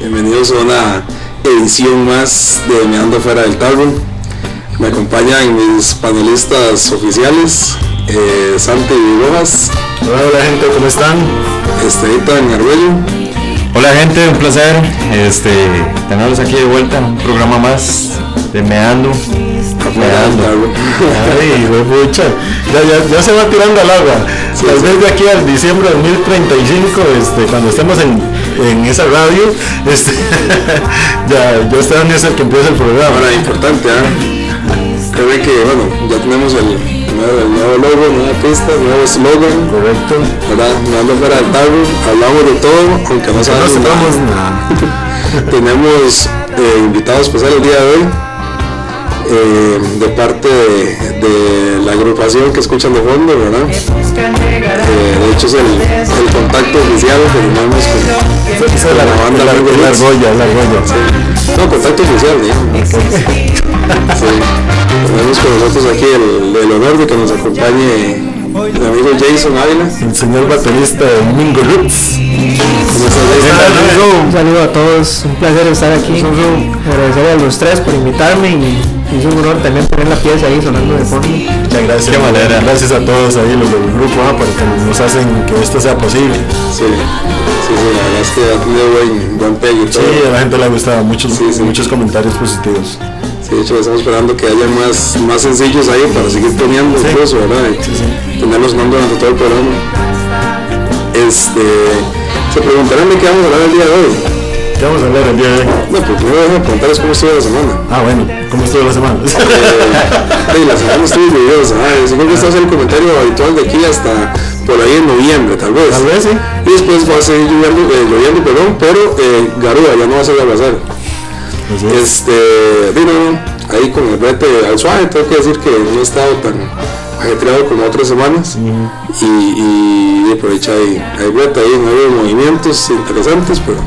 Bienvenidos a una edición más de Meando Fuera del Tarro. Me acompañan mis panelistas oficiales, eh, Santi Rojas, Hola, hola gente, ¿cómo están? Esteban Arguello Hola gente, un placer este, tenerlos aquí de vuelta en un programa más de del Tarro. Ay, pucha, ya, ya, ya se va tirando al agua. Tal vez de aquí al diciembre de 2035, este, cuando estemos en, en esa radio, este, ya, ya este año es el que empieza el programa. Ahora, importante, ¿ah? Creo que, bueno, ya tenemos el nuevo, el nuevo logo, nueva pista, nuevo slogan, Correcto. ¿verdad? Meando Fuera del Tarro. Hablamos de todo, aunque no No sabemos nada. Tenemos eh, invitados especiales el día de hoy eh, de parte de, de la agrupación que escuchan de fondo, ¿verdad? Eh, de hecho es el, el contacto oficial que tenemos con, Esa es con la, la banda la, Largo la argolla, la argolla. No, contacto oficial, digamos. Sí. Tenemos con nosotros aquí el, el honor de que nos acompañe mi amigo Jason Ávila. El señor baterista de Mingo Roots. ¿Cómo estás, Jason? Hola, Un saludo a todos, un placer estar aquí. Agradecer a los tres por invitarme y es un honor también tener la pieza ahí sonando de fondo. Muchas gracias. Qué manera. Gracias a todos ahí, los del grupo, ah, por que nos hacen que esto sea posible. Sí, sí, sí, la verdad es que ha tenido buen, buen pegue. Sí, a la gente le ha gustado, muchos, Sí, sí. muchos comentarios positivos. Sí, de hecho estamos esperando que haya más, más sencillos ahí para seguir poniendo Sí. incluso, ¿verdad? Y tenerlos sonando durante todo el programa. Este, se preguntarán de qué vamos a hablar el día de hoy. ¿Qué vamos a hablar el día de hoy? No, pues primero déjame preguntarles cómo estuvo la semana. Ah, bueno, ¿cómo estuvo la semana? Eh, sí, la semana estuvo lluviosa, ¿eh? Yo creo que este va a ser el comentario habitual de aquí hasta por ahí en noviembre, tal vez. Tal vez sí. Y después va a seguir lloviendo, eh, lloviendo perdón, pero eh, Garúa ya no va a ser aguacero. Así es. Este, digo, ahí con el brete al suave, tengo que decir que no he estado tan ajetreado como otras semanas y, y, y aprovecha ahí, hay brete ahí, no hay movimientos interesantes, pero,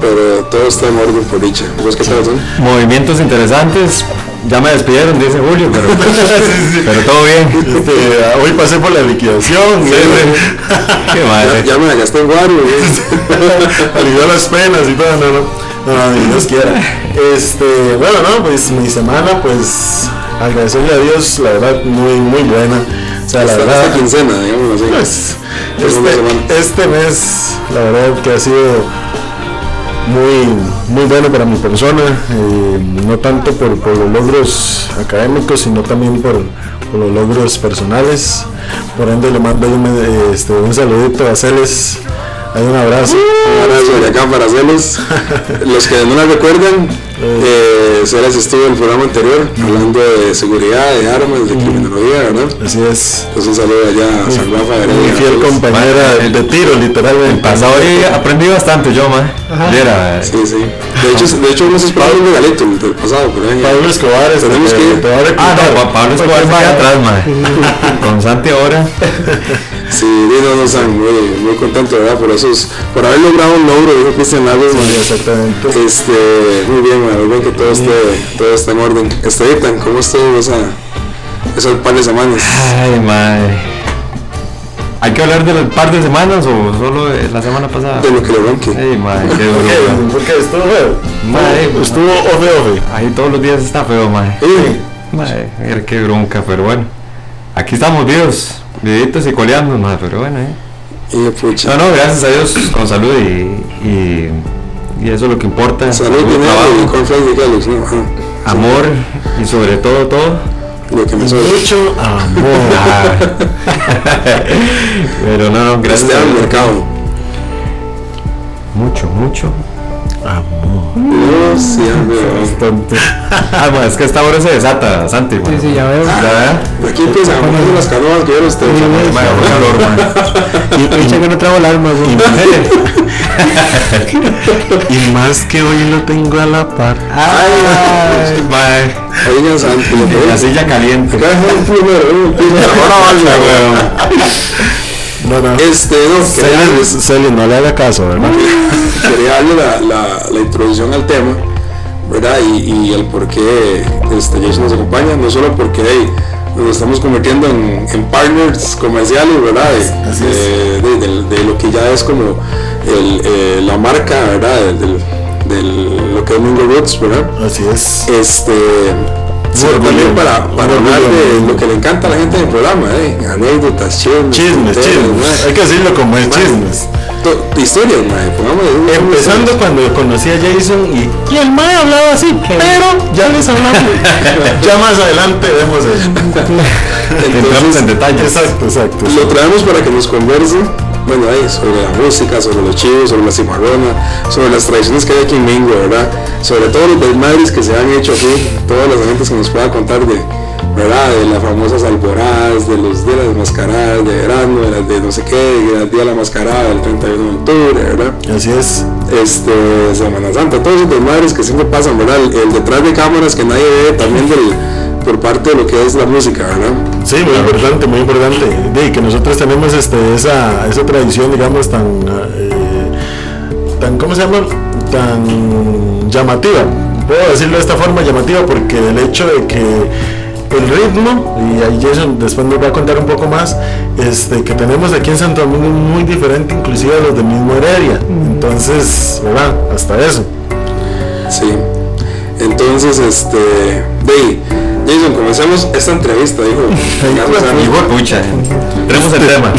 pero todo está en orden por dicha. ¿Vos qué tal, son? Movimientos interesantes. Ya me despidieron, dice Julio, pero, pero todo bien. Este, hoy pasé por la liquidación. Qué madre. ya me la gasté en ¿eh? Alivió las penas y todo, no, no. No, no, Dios quiera. Este, bueno, no, pues mi semana, pues agradecerle a Dios, la verdad, muy, muy buena. O sea, la Esta, verdad. esta quincena, digamos así. Pues, este, este mes, la verdad que ha sido muy, muy bueno para mi persona, eh, no tanto por, por los logros académicos, sino también por, los logros personales. Por ende, le mando un, eh, este, un saludito a Celes, hay un abrazo. Un abrazo de acá para hacerlos. Los que no la recuerdan, eh, Ceres estuvo en el programa anterior hablando de seguridad, de armas, de criminología, ¿verdad? Así es. Entonces un saludo allá a San Rafa Mi fiel compañera el- de tiro, literalmente. Pasado hoy aprendí bastante yo, man. Viera, Sí, sí. De hecho, de hecho hemos esperado un regalito el del pasado, pero ahí- Pablo Escobar, este, Tenemos que ir. te va a Ah, no, Pablo Escobar sigue atrás, man. Con Santi ahora. Sí, Dino nos han muy, muy contento, ¿verdad? Por esos, por haber logrado un logro, dijo Cristian Lagos. Sí, exactamente. Este, muy bien, muy bien que todo esté, todo esté en orden. Esteban, ¿cómo estuvo esa, esos par de semanas? Ay, madre. ¿Hay que hablar del par de semanas o solo de la semana pasada? De lo que le ronque. Ay, madre, qué ¿Por duro. qué? man. ¿Por qué? ¿Estuvo feo? Madre, Estuvo ofe ofe. Ahí todos los días está feo, madre. Sí. Madre, mira qué bronca, pero bueno. Aquí estamos vivos, vivitos y coleando, madre, pero bueno, eh. Y pucha. No, no, gracias a Dios con salud y, y, y eso es lo que importa. Salud, dinero y de Kellogg's, ¿no? Ajá. amor y sobre todo todo. Lo que me. Mucho amor. Pero no, no, gracias a Esteban Dios. Mercado. Mucho, mucho. Sí, hombre. Bastante. Ah, ma, es que esta hora se desata, Santi. Sí, sí, ya veo. Ya, Aquí empiezan a poner las canoas que qué calor, ma. Y dice que no traigo el arma, güey. Y más que hoy lo tengo a la par. Ay, Ahí ya Santi. la silla caliente. Ahora Ay, vaya, weón. No, no. Este, no, Celia, no le haga caso, ¿verdad? quería darle la, la, la introducción al tema, ¿verdad? Y, y el por qué este, Jason nos acompaña, no solo porque hey, nos estamos convirtiendo en, en partners comerciales, ¿verdad? De, Así de, de- de lo que ya es como el, eh, la marca, ¿verdad? Del- lo que es Mingo Roots, ¿verdad? Así es. Este, también para, hablar de lo que le encanta a la gente del programa, ¿eh? anécdotas, chismes, Chismes. Hay que decirlo como es, chismes. to- Historias, pongámosle. Empezando cuando conocí a Jason y, y el mae hablaba así, pero ya les hablamos. ya más adelante vemos eso. Entramos en detalles. Exacto, exacto. Lo traemos para que nos converse, bueno, ahí, sobre la música, sobre los chivos, sobre la cimarrona, sobre las tradiciones que hay aquí en Mingo, ¿verdad? Sobre todos los desmadres que se han hecho aquí, todas las anécdotas que nos pueda contar de, ¿verdad? De las famosas alboradas, de los días de las mascaradas de verano, de las de no sé qué, del día de la mascarada, del 31 de octubre, ¿verdad? Así es. este, Semana Santa, todos esos desmadres que siempre pasan, ¿verdad? El, el detrás de cámaras que nadie ve también del, por parte de lo que es la música, ¿verdad? Sí, muy importante, muy importante. De que nosotros tenemos este, esa, esa tradición, digamos, tan, eh, tan, ¿cómo se llama? Tan llamativa. Puedo decirlo de esta forma llamativa porque el hecho de que el ritmo, y ahí Jason después nos va a contar un poco más, este, que tenemos aquí en Santo Domingo es muy diferente inclusive a los del mismo Heredia. Entonces, ¿verdad? Hasta eso. Sí. Entonces, este, de ahí, Jason, comencemos esta entrevista, dijo. Hijo de pucha. Tenemos el tema.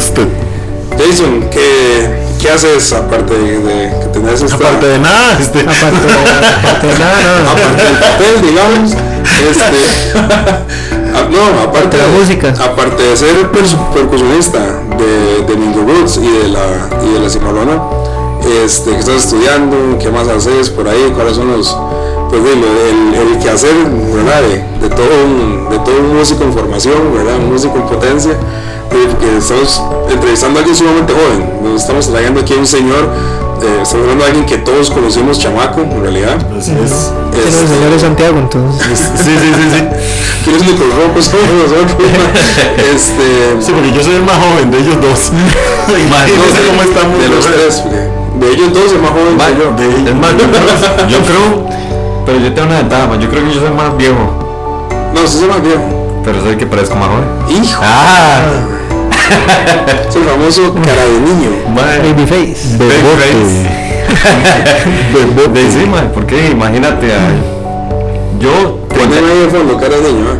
Jason, ¿qué, qué haces aparte de, de que tenés esta... aparte de nada, este, Aparte, aparte de nada, nada. aparte del papel, digamos, este, ah, no, aparte de la música. aparte de ser percusionista de, de Mingo Roots y de la y de la Cimarrona, este, que estás estudiando, qué más haces por ahí, cuáles son los, pues dilo, el, el quehacer, ¿verdad? De, de todo un, de todo un músico en formación, ¿verdad? Un músico en potencia. Porque estamos entrevistando a alguien sumamente joven, nos estamos trayendo aquí a un señor, eh, estamos hablando de alguien que todos conocimos chamaco, en realidad. así es. Tiene el señor de Santiago, entonces. Sí, sí, sí, sí. que los únicos somos nosotros. este, Sí, porque yo soy el más joven de ellos dos. Imagínense cómo estamos. de los tres, de ellos dos el más joven Ma, soy yo. es más, yo creo, yo creo, pero yo tengo una ventaja, ma, yo creo que yo soy más viejo, No, sí soy más viejo. pero soy el que parezco más joven. Hijo, Ah, es el famoso cara de niño. Babyface. de, de encima, porque imagínate, a, yo, Poneme ahí de fondo cara de niño, ¿eh?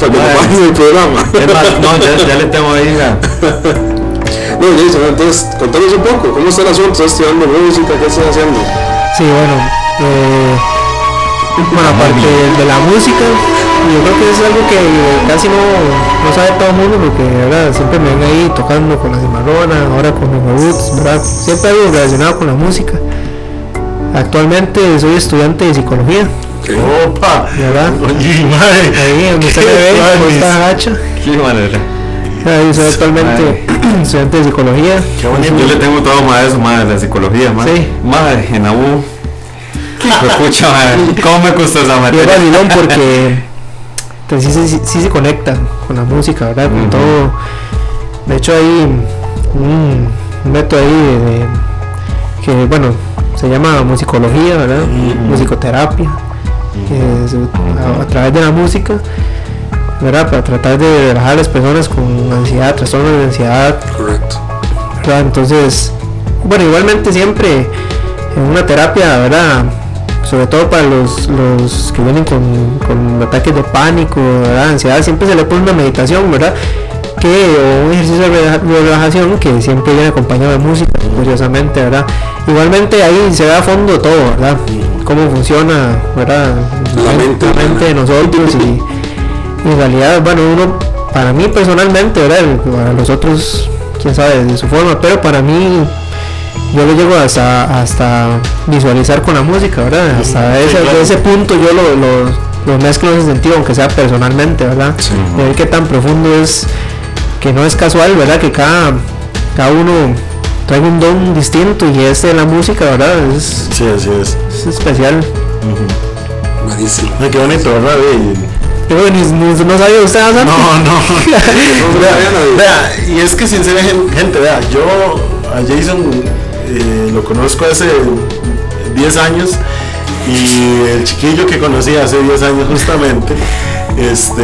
Para que no el programa. es más, no, ya, ya le tengo ahí, ya. No, Jason, entonces, contanos un poco, ¿cómo está el asunto? ¿Estás estudiando música? ¿Qué estás haciendo? Sí, bueno. eh, bueno, aparte de, de la música, yo creo que es algo que casi no, no sabe todo el mundo porque ¿verdad? siempre me ven ahí tocando con la cimarrona, ahora con los roots, ¿verdad? Siempre algo relacionado con la música. Actualmente soy estudiante de psicología, Opa. ¿verdad? Oye, madre. Ahí me ve, esta gacha. Qué manera. Ahí soy actualmente estudiante de psicología. Qué bonito. Yo le tengo todo más de eso, más de la psicología, más. Sí. Madre, en AU. Escucha, madre, ¿cómo me costó esa Y es materia? vacilón porque pues, sí, sí, sí se conecta con la música, ¿verdad? Con todo. De hecho hay un, método ahí de, de- que bueno se llama musicología, ¿verdad? Musicoterapia. que es a, a través de la música, ¿verdad? Para tratar de relajar a las personas con ansiedad, trastornos de ansiedad, Correcto. Entonces, bueno, igualmente siempre en una terapia, ¿verdad? Sobre todo para los, los que vienen con, con ataques de pánico, ¿verdad? Ansiedad, siempre se le pone una meditación, ¿verdad? Que, o un ejercicio de relaja- de relajación que siempre viene acompañado de música, curiosamente, ¿verdad? Igualmente ahí se ve a fondo todo, ¿verdad? Cómo funciona, ¿verdad? La mente la mente de nosotros y, y en realidad, bueno, uno, para mí personalmente, ¿verdad? Para los otros, quién sabe, de su forma, pero para mí yo lo llego hasta, hasta visualizar con la música, ¿verdad? Hasta Sí, ese, claro. ese punto yo lo, lo, lo mezclo en ese sentido, aunque sea personalmente, ¿verdad? De ver qué tan profundo es, que no es casual, ¿verdad? Que cada, cada uno trae un don distinto y este de la música, ¿verdad? Es, Sí, así es. es especial. Buenísimo. Ay, qué bonito, ¿verdad? Ni- no sabía usted? No, no. No, vea, no, no. vea, y es que sinceramente, gente, vea, yo a Jason eh, lo conozco hace 10 años y el chiquillo que conocí hace 10 años justamente, este,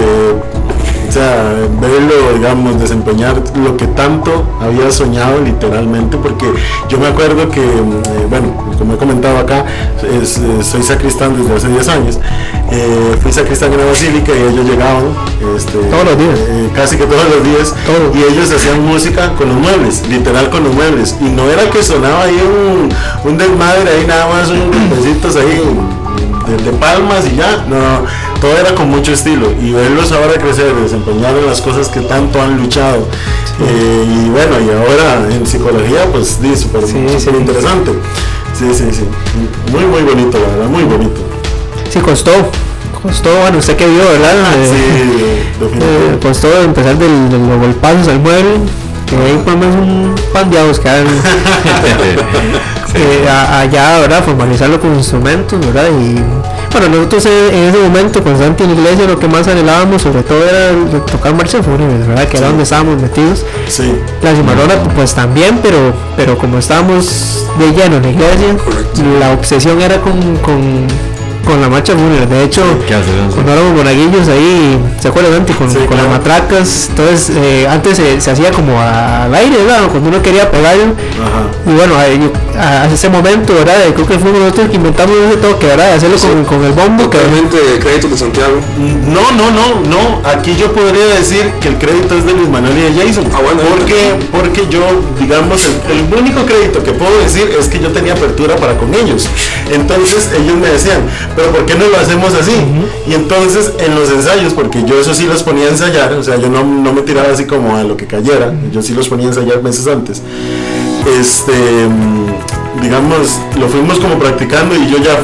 o sea, verlo, digamos, desempeñar lo que tanto había soñado literalmente, porque yo me acuerdo que, eh, bueno, como he comentado acá, es- eh, soy sacristán desde hace 10 años, eh, fui sacristán en la basílica y ellos llegaban, este, Todos los días. eh, casi que todos los días, y ellos hacían música con los muebles, literal con los muebles, y no era que sonaba ahí un, un desmadre, ahí nada más unos golpecitos ahí de, de palmas y ya, no, todo era con mucho estilo, y verlos ahora crecer, desempeñar en las cosas que tanto han luchado, eh, y bueno, y ahora en psicología, pues sí, súper Sí, sí. interesante, sí, sí, sí, muy, muy bonito, la verdad, muy bonito. Sí, costó. Costó, bueno, usted que vio, ¿verdad? Sí, eh, costó empezar del, de los golpazos al mueble, que ahí menos un pan de que hagan, eh, a- allá, ¿verdad? Formalizarlo con instrumentos, ¿verdad? Y bueno, nosotros en, ese momento con Santi en la iglesia lo que más anhelábamos sobre todo era tocar marchas fúnebres, ¿verdad? Que era donde estábamos metidos. Sí. La cimarrona pues también, pero pero como estábamos de lleno en la iglesia, Correcto. la obsesión era con, con, con la marcha fúnebre. De hecho, éramos monaguillos ahí, ¿se acuerdan antes? Con, Sí, con claro. las matracas, entonces eh, antes se, se hacía como a- al aire, ¿verdad? Cuando uno quería pegarlo. Ajá. Y bueno, a, a ese momento, ¿verdad? Creo que fuimos nosotros que inventamos ese toque, ¿verdad? De hacerlo con, con el bombo. Que, Totalmente crédito de Santiago. No, no, no, no. Aquí yo podría decir que el crédito es de Luis Manuel y de Jason. Ah, bueno, porque, porque yo, digamos, el, el único crédito que puedo decir es que yo tenía apertura para con ellos. Entonces ellos me decían, pero ¿por qué no lo hacemos así? Y entonces en los ensayos, porque yo eso sí los ponía a ensayar, o sea, yo no, no me tiraba así como a lo que cayera, yo sí los ponía a ensayar meses antes. Este, mm, digamos, lo fuimos como practicando y yo ya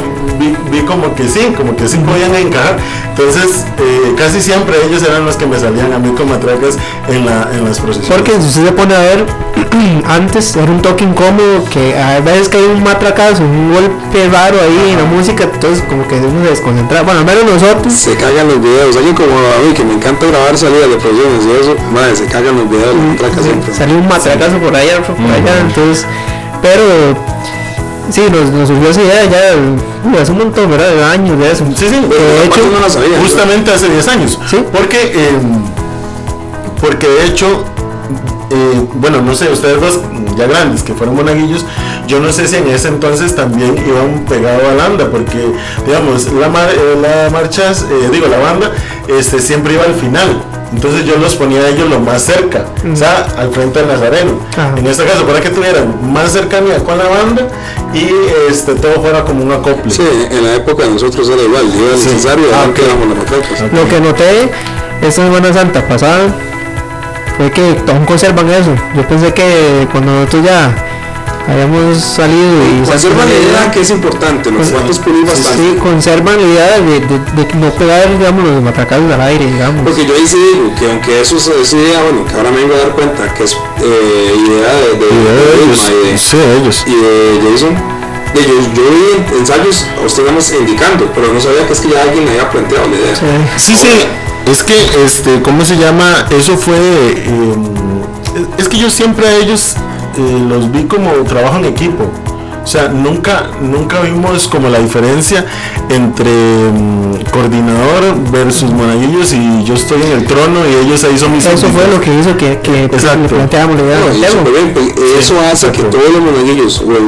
vi, vi como que sí, como que sí podían encajar. Entonces, eh, casi siempre ellos eran los que me salían a mí con matracas en, la, en las procesiones. porque si usted se pone a ver, antes era un toque incómodo, que a veces que hay un matracazo, un golpe raro ahí en la música, entonces como que uno se desconcentra. Bueno, al menos nosotros. Se cagan los videos. Alguien como a mí que me encanta grabar salidas de producciones y eso, madre, se cagan los videos, la matraca siempre. salió un matracazo por allá, por allá, entonces, pero sí, nos, nos surgió esa idea ya uy, hace un montón, ¿verdad? De años de eso. Sí, sí, Pero de hecho, no la sabía. justamente hace 10 años. Sí. Porque, eh, porque de hecho, eh, bueno, no sé, ustedes dos ya grandes que fueron monaguillos, yo no sé si en ese entonces también iban pegado a Landa, porque digamos, la, mar- eh, la marchas, eh, digo, la banda, este, siempre iba al final. Entonces yo los ponía a ellos lo más cerca, o sea, al frente del Nazareno. Ajá. En este caso, para que tuvieran más cercanía con la banda y este, todo fuera como un acople. Sí, en la época de nosotros era igual. El Sí. necesario Ah, adelante ok. éramos las matracas. Lo que noté esta Semana Santa pasada fue que aún conservan eso. Yo pensé que cuando nosotros ya habíamos salido y Conserva la idea que es importante, los cuantos pulir bastante. Sí, conservan la idea de, de, de no pegar, digamos, los matracazos al aire, digamos. Porque yo ahí sí digo que aunque eso es esa idea, bueno, que ahora me vengo a dar cuenta que es eh, idea de, de, Y de de ellos, y de- sí, ellos. y de Jason. De yo, yo vi ensayos a usted indicando, pero no sabía que es que ya alguien le había planteado la idea. Sí. Sí, sí, es que, este, ¿cómo se llama? Eso fue, eh, es que yo siempre a ellos eh, los vi como trabajo en equipo. O sea, nunca, nunca vimos como la diferencia entre mm, coordinador versus monaguillos y yo estoy en el trono y ellos ahí son mis Eso fue lo que hizo que, que Exacto. le planteáramos la idea No, eso hace que todos los monaguillos, o el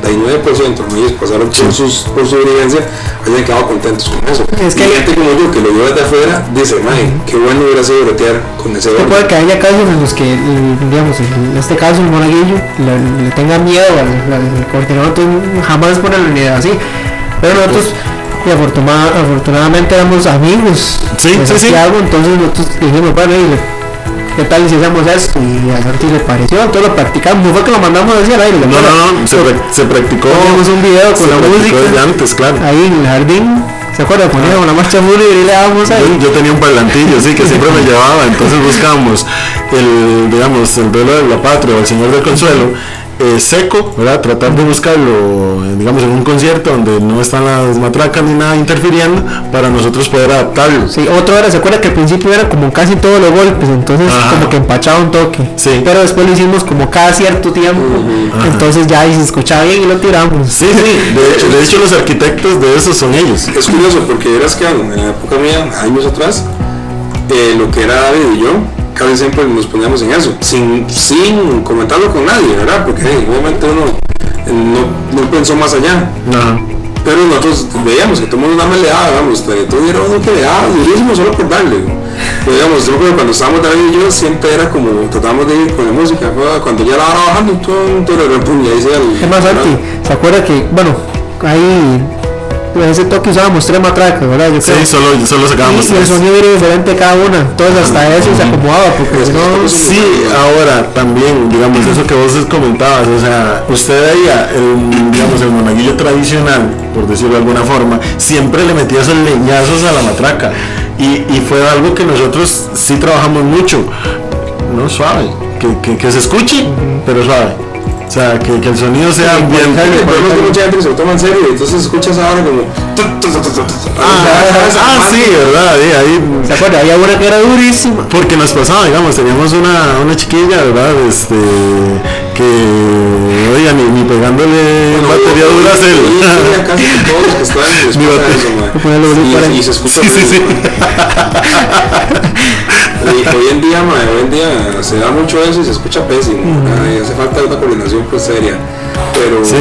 99% de ellos pasaron por, sus, por su vivencia, hayan quedado contentos con eso. Es que- y gente como yo que lo vio desde afuera, dice, mae, qué bueno hubiera sido bretear con ese Que orden". puede que haya casos en los que, digamos, en este caso el monaguillo le, le tenga miedo al, al coordinador, entonces jamás pone la unidad así. Pero nosotros, y afortuna- afortunadamente éramos amigos Sí, de sí, entonces nosotros dijimos, bueno, ¿qué tal si hacemos esto? Y a Santi le pareció, entonces lo practicamos, no fue que lo mandamos así al aire. No, no, no, se, prac- se practicó. Teníamos un video con la música. desde antes, claro. Ahí en el jardín, ¿se acuerda? Poníamos la marcha fúnebre y le dábamos ahí. Yo, yo tenía un parlantillo, sí, que siempre me llevaba, entonces buscábamos el, digamos, el duelo de la patria o el Señor del Consuelo, eh, seco, ¿verdad? Tratar de buscarlo, eh, digamos, en un concierto donde no están las matracas ni nada interfiriendo, para nosotros poder adaptarlo. Sí, otro era, ¿se acuerda que al principio era como casi todos los golpes? Entonces Ajá. como que empachaba un toque. Sí. Pero después lo hicimos como cada cierto tiempo. Entonces ya se escuchaba bien y lo tiramos. Sí, sí, de hecho, de hecho los arquitectos de eso son ellos. Es curioso porque verás que en la época mía, años atrás, eh, lo que era David y yo, casi siempre nos poníamos en eso, sin, sin comentarlo con nadie, ¿verdad? Porque hey, obviamente uno eh, no, no pensó más allá. Ajá. Pero nosotros veíamos que más le daba, vamos, todo era uno que le daba durísimo solo por darle. ¿no? Pero digamos, yo creo que cuando estábamos David y yo siempre era como, tratábamos de ir con la música, cuando ya la bajando, todo, todo se el... Es más, Santi, ¿se acuerda que, bueno, ahí en ese toque usábamos tres matracas, ¿verdad? Yo creo. Sí, solo, solo sacábamos Y el sonido era diferente cada una, entonces hasta eso se acomodaba, porque si no, Sí, ahora también, digamos, eso que vos comentabas, o sea, usted veía el, digamos, el monaguillo tradicional, por decirlo de alguna forma, siempre le metía esos leñazos a la matraca. Y, y fue algo que nosotros sí trabajamos mucho, no suave, que, que, que se escuche, pero suave. O sea, que, que el sonido sea bien. El problema es que mucha gente se lo toma en serio, entonces escuchas ahora como... Ah, ah, sí, verdad, sí, ahí ¿se acuerda? Había una que era durísima. Porque nos pasaba, digamos, teníamos una, una chiquilla, ¿verdad? Este, que, oiga, ni, ni pegándole batería dura Mi batería. para- y, y se escucha Sí, sí, sí. Y hoy en día, man, hoy en día se da mucho eso y se escucha pésimo. Y hace falta una coordinación pues seria. Pero Sí.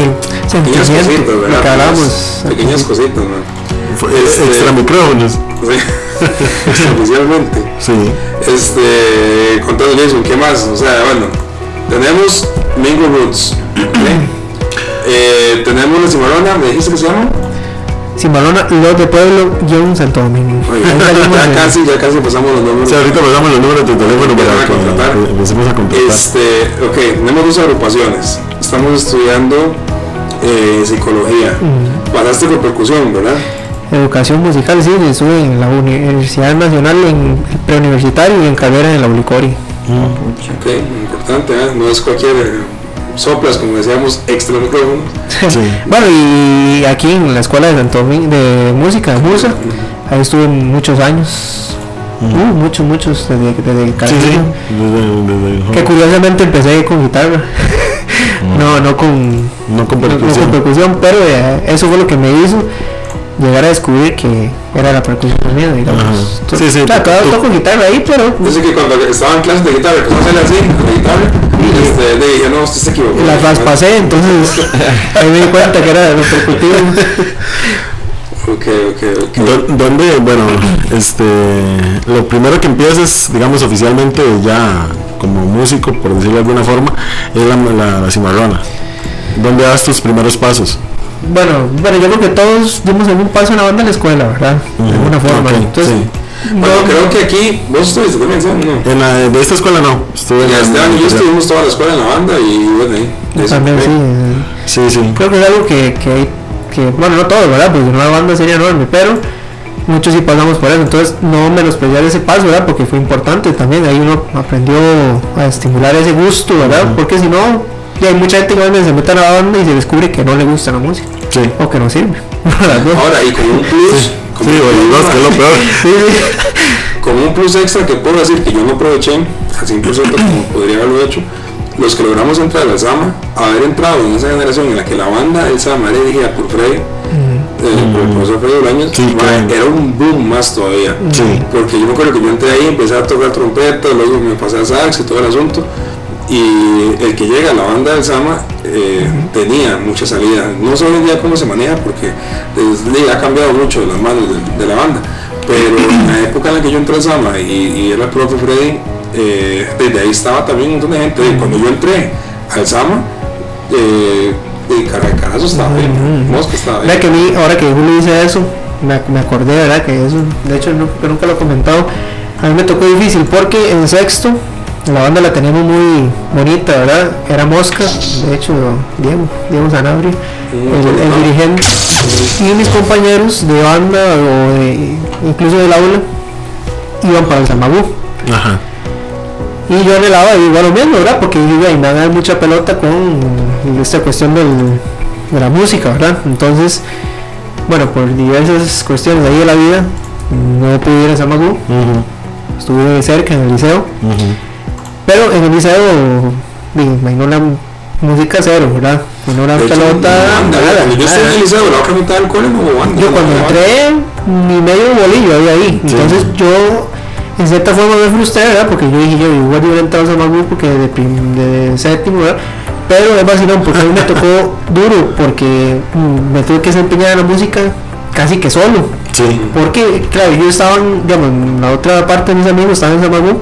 pequeñas cositas, ¿verdad? hablamos. Pequeñas- cositas, man. Fue- Este- Extra micrófonos. Sí. Oficialmente. Sí. Este, contando Jason, ¿qué más? O sea, bueno, tenemos Mingo Roots. Eh, tenemos la Cimarrona, ¿me dijiste que se llama? Simbalona, Los de Pueblo, John Santo Domingo. Ya casi, ya casi pasamos los números. Sí, ahorita pasamos los números de teléfono para a contratar. que empecemos a contratar. Este, ok, tenemos dos agrupaciones. Estamos estudiando eh, psicología. Pasaste por percusión, ¿verdad? Educación musical, sí, estuve en la Universidad Nacional en preuniversitario y en carrera en la Ulicori. Ok, importante, ¿eh? No es cualquier soplas, como decíamos, extra micrófono. Sí. bueno, y aquí en la escuela de Santo Domingo de música, de Musa, ahí estuve muchos años. Uh, muchos, muchos, desde, desde Sí, sí. Carolina. Desde, desde Que curiosamente empecé con guitarra. no, no con, no con no- no con percusión. percusión, pero eh, eso fue lo que me hizo llegar a descubrir que era la percusión mía, digamos. Ajá. Sí, sí, o sea, todavía toco guitarra ahí, pero Dice que cuando estaba en clases de guitarra, empezó a hacerle así, la guitarra, este, le dije, no, usted se equivocó. las traspasé, entonces ahí me di cuenta que era lo percutivo. Ok, ok, ok. Dó- ¿Dónde, bueno, este, lo primero que empiezas, digamos, oficialmente ya como músico, por decirlo de alguna forma, es la, la, la cimarrona? ¿Dónde das tus primeros pasos? Bueno, bueno, yo creo que todos dimos algún paso en la banda en la escuela, ¿verdad? De alguna forma. Entonces, sí. Bueno, no- creo que aquí, vos estuviste también, ¿sabes? No. En la, de esta escuela no, estuve en Ya la- Esteban y yo estuvimos toda la escuela en la banda y bueno, ahí. también sí. Sí, sí. Creo que es algo que, que, que, bueno, no todos, ¿verdad? Porque una banda sería enorme, pero muchos sí pasamos por eso. Entonces, no menospreciar ese paso, ¿verdad? Porque fue importante también. Ahí uno aprendió a estimular ese gusto, ¿verdad? Porque si no, ya hay mucha gente que se mete a la banda y se descubre que no le gusta la música Sí. o que no sirve. Las dos. Ahora, y con un plus, Sí, con o un plus, los dos, que es lo peor. Sí, sí. con un plus extra que puedo decir que yo no aproveché, al 100% como podría haberlo hecho, los que logramos entrar al SAMA, haber entrado en esa generación en la que la banda del SAMA era dirigida por Freddy, eh, por el profesor Freddy Bolaños, Sí, ma, claro. era un boom más todavía. Sí. Porque yo me acuerdo que yo entré ahí, empecé a tocar trompeta, luego me pasé a sax y todo el asunto. Y el que llega a la banda del Sama eh, tenía mucha salida. No sé hoy en día cómo se maneja porque ha cambiado mucho de las manos de, de la banda. Pero en la época en la que yo entré al Sama y, y era el profe Freddy, eh, desde ahí estaba también un montón de gente. Y cuando yo entré al Sama, eh, el cara de carazo estaba ahí, Mosca estaba. Mira que a mí, ahora que Julio dice eso, me, me acordé, ¿verdad? Que eso, de hecho, no, nunca lo he comentado. A mí me tocó difícil porque en sexto la banda la teníamos muy bonita, ¿verdad? Era Mosca, de hecho, Diego, Diego Sanabria, el, el dirigente, y mis compañeros de banda o de, incluso del aula iban para el Samagú. Ajá. Y yo anhelaba igual lo mismo, ¿verdad? Porque yo iba a dar mucha pelota con esta cuestión del- de la música, ¿verdad? Entonces, bueno, por diversas cuestiones de ahí de la vida, no pude ir a Samagú, Ujú, estuve cerca en el liceo. Pero en el liceo, digo, me la música cero, ¿verdad? No la pelota, banda, nada, Cuando yo estoy en el liceo, la otra mitad del cole no hubo banda. Yo cuando no entré, ni medio bolillo había ahí. Sí. Entonces yo, en cierta forma me frustré, ¿verdad? Porque yo dije, yo igual yo entrado a Samagú porque de, prim- de séptimo, ¿verdad? Pero es vacilón porque a mí me tocó duro porque mm, me tuve que desempeñar en la música casi que solo. Sí. Porque, claro, yo estaba, en, digamos, en la otra parte de mis amigos estaban en Samagú,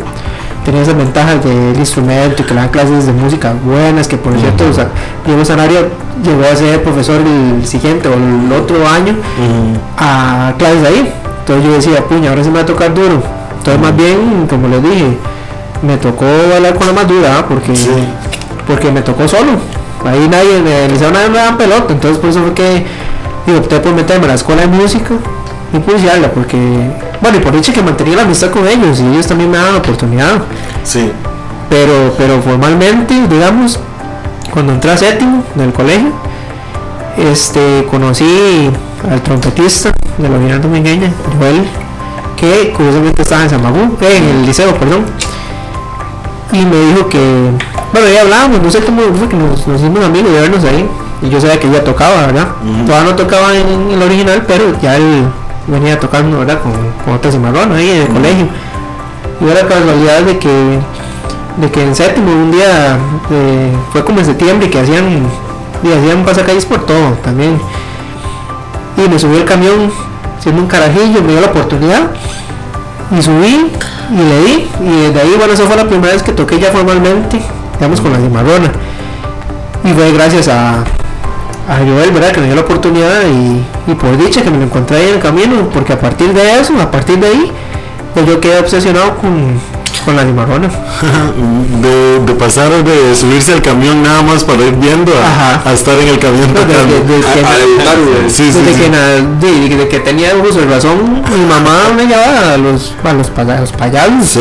tenía esas ventajas del instrumento y que le dan clases de música buenas, que por cierto, o sea, Diego Sanaria llegó a ser profesor el siguiente o el otro año a clases ahí. Entonces yo decía, puña, ahora sí me va a tocar duro. Entonces más bien, como les dije, me tocó hablar con la más dura, ¿ah? porque, Sí. porque me tocó solo. Ahí nadie, en el liceo nadie me daba pelota, entonces por eso fue que digo, opté por meterme a la escuela de música y pulsearla, porque, bueno, y por hecho que mantenía la amistad con ellos y ellos también me daban la oportunidad. Sí. Pero, pero formalmente, digamos, cuando entré a séptimo del colegio, este, conocí al trompetista de la Unidad Domingueña, Joel, que curiosamente estaba en Samagú, eh, en el liceo, perdón. Y me dijo que, bueno, ya hablábamos, no sé cómo fue que nos, nos hicimos amigos de vernos ahí. Y yo sabía que ella tocaba, ¿verdad? Todavía no tocaba en el original, pero ya él venía tocando, ¿verdad? Con, con otra cimarrona ahí en el colegio. Y era casualidad de que de que en séptimo un día eh, fue como en septiembre que hacían y hacían pasacalles por todo también y me subí al camión siendo un carajillo me dio la oportunidad y subí y le di y desde ahí bueno esa fue la primera vez que toqué ya formalmente digamos con la cimarrona y fue gracias a a Joel, ¿verdad? Que me dio la oportunidad y, y por dicha que me lo encontré ahí en el camino, porque a partir de eso, a partir de ahí, pues yo quedé obsesionado con, con la cimarrona. De, de pasar de subirse al camión nada más para ir viendo a, estar en el camión desde que, tenía uso de razón, mi mamá me llevaba a los, a los, a los payasos, Sí.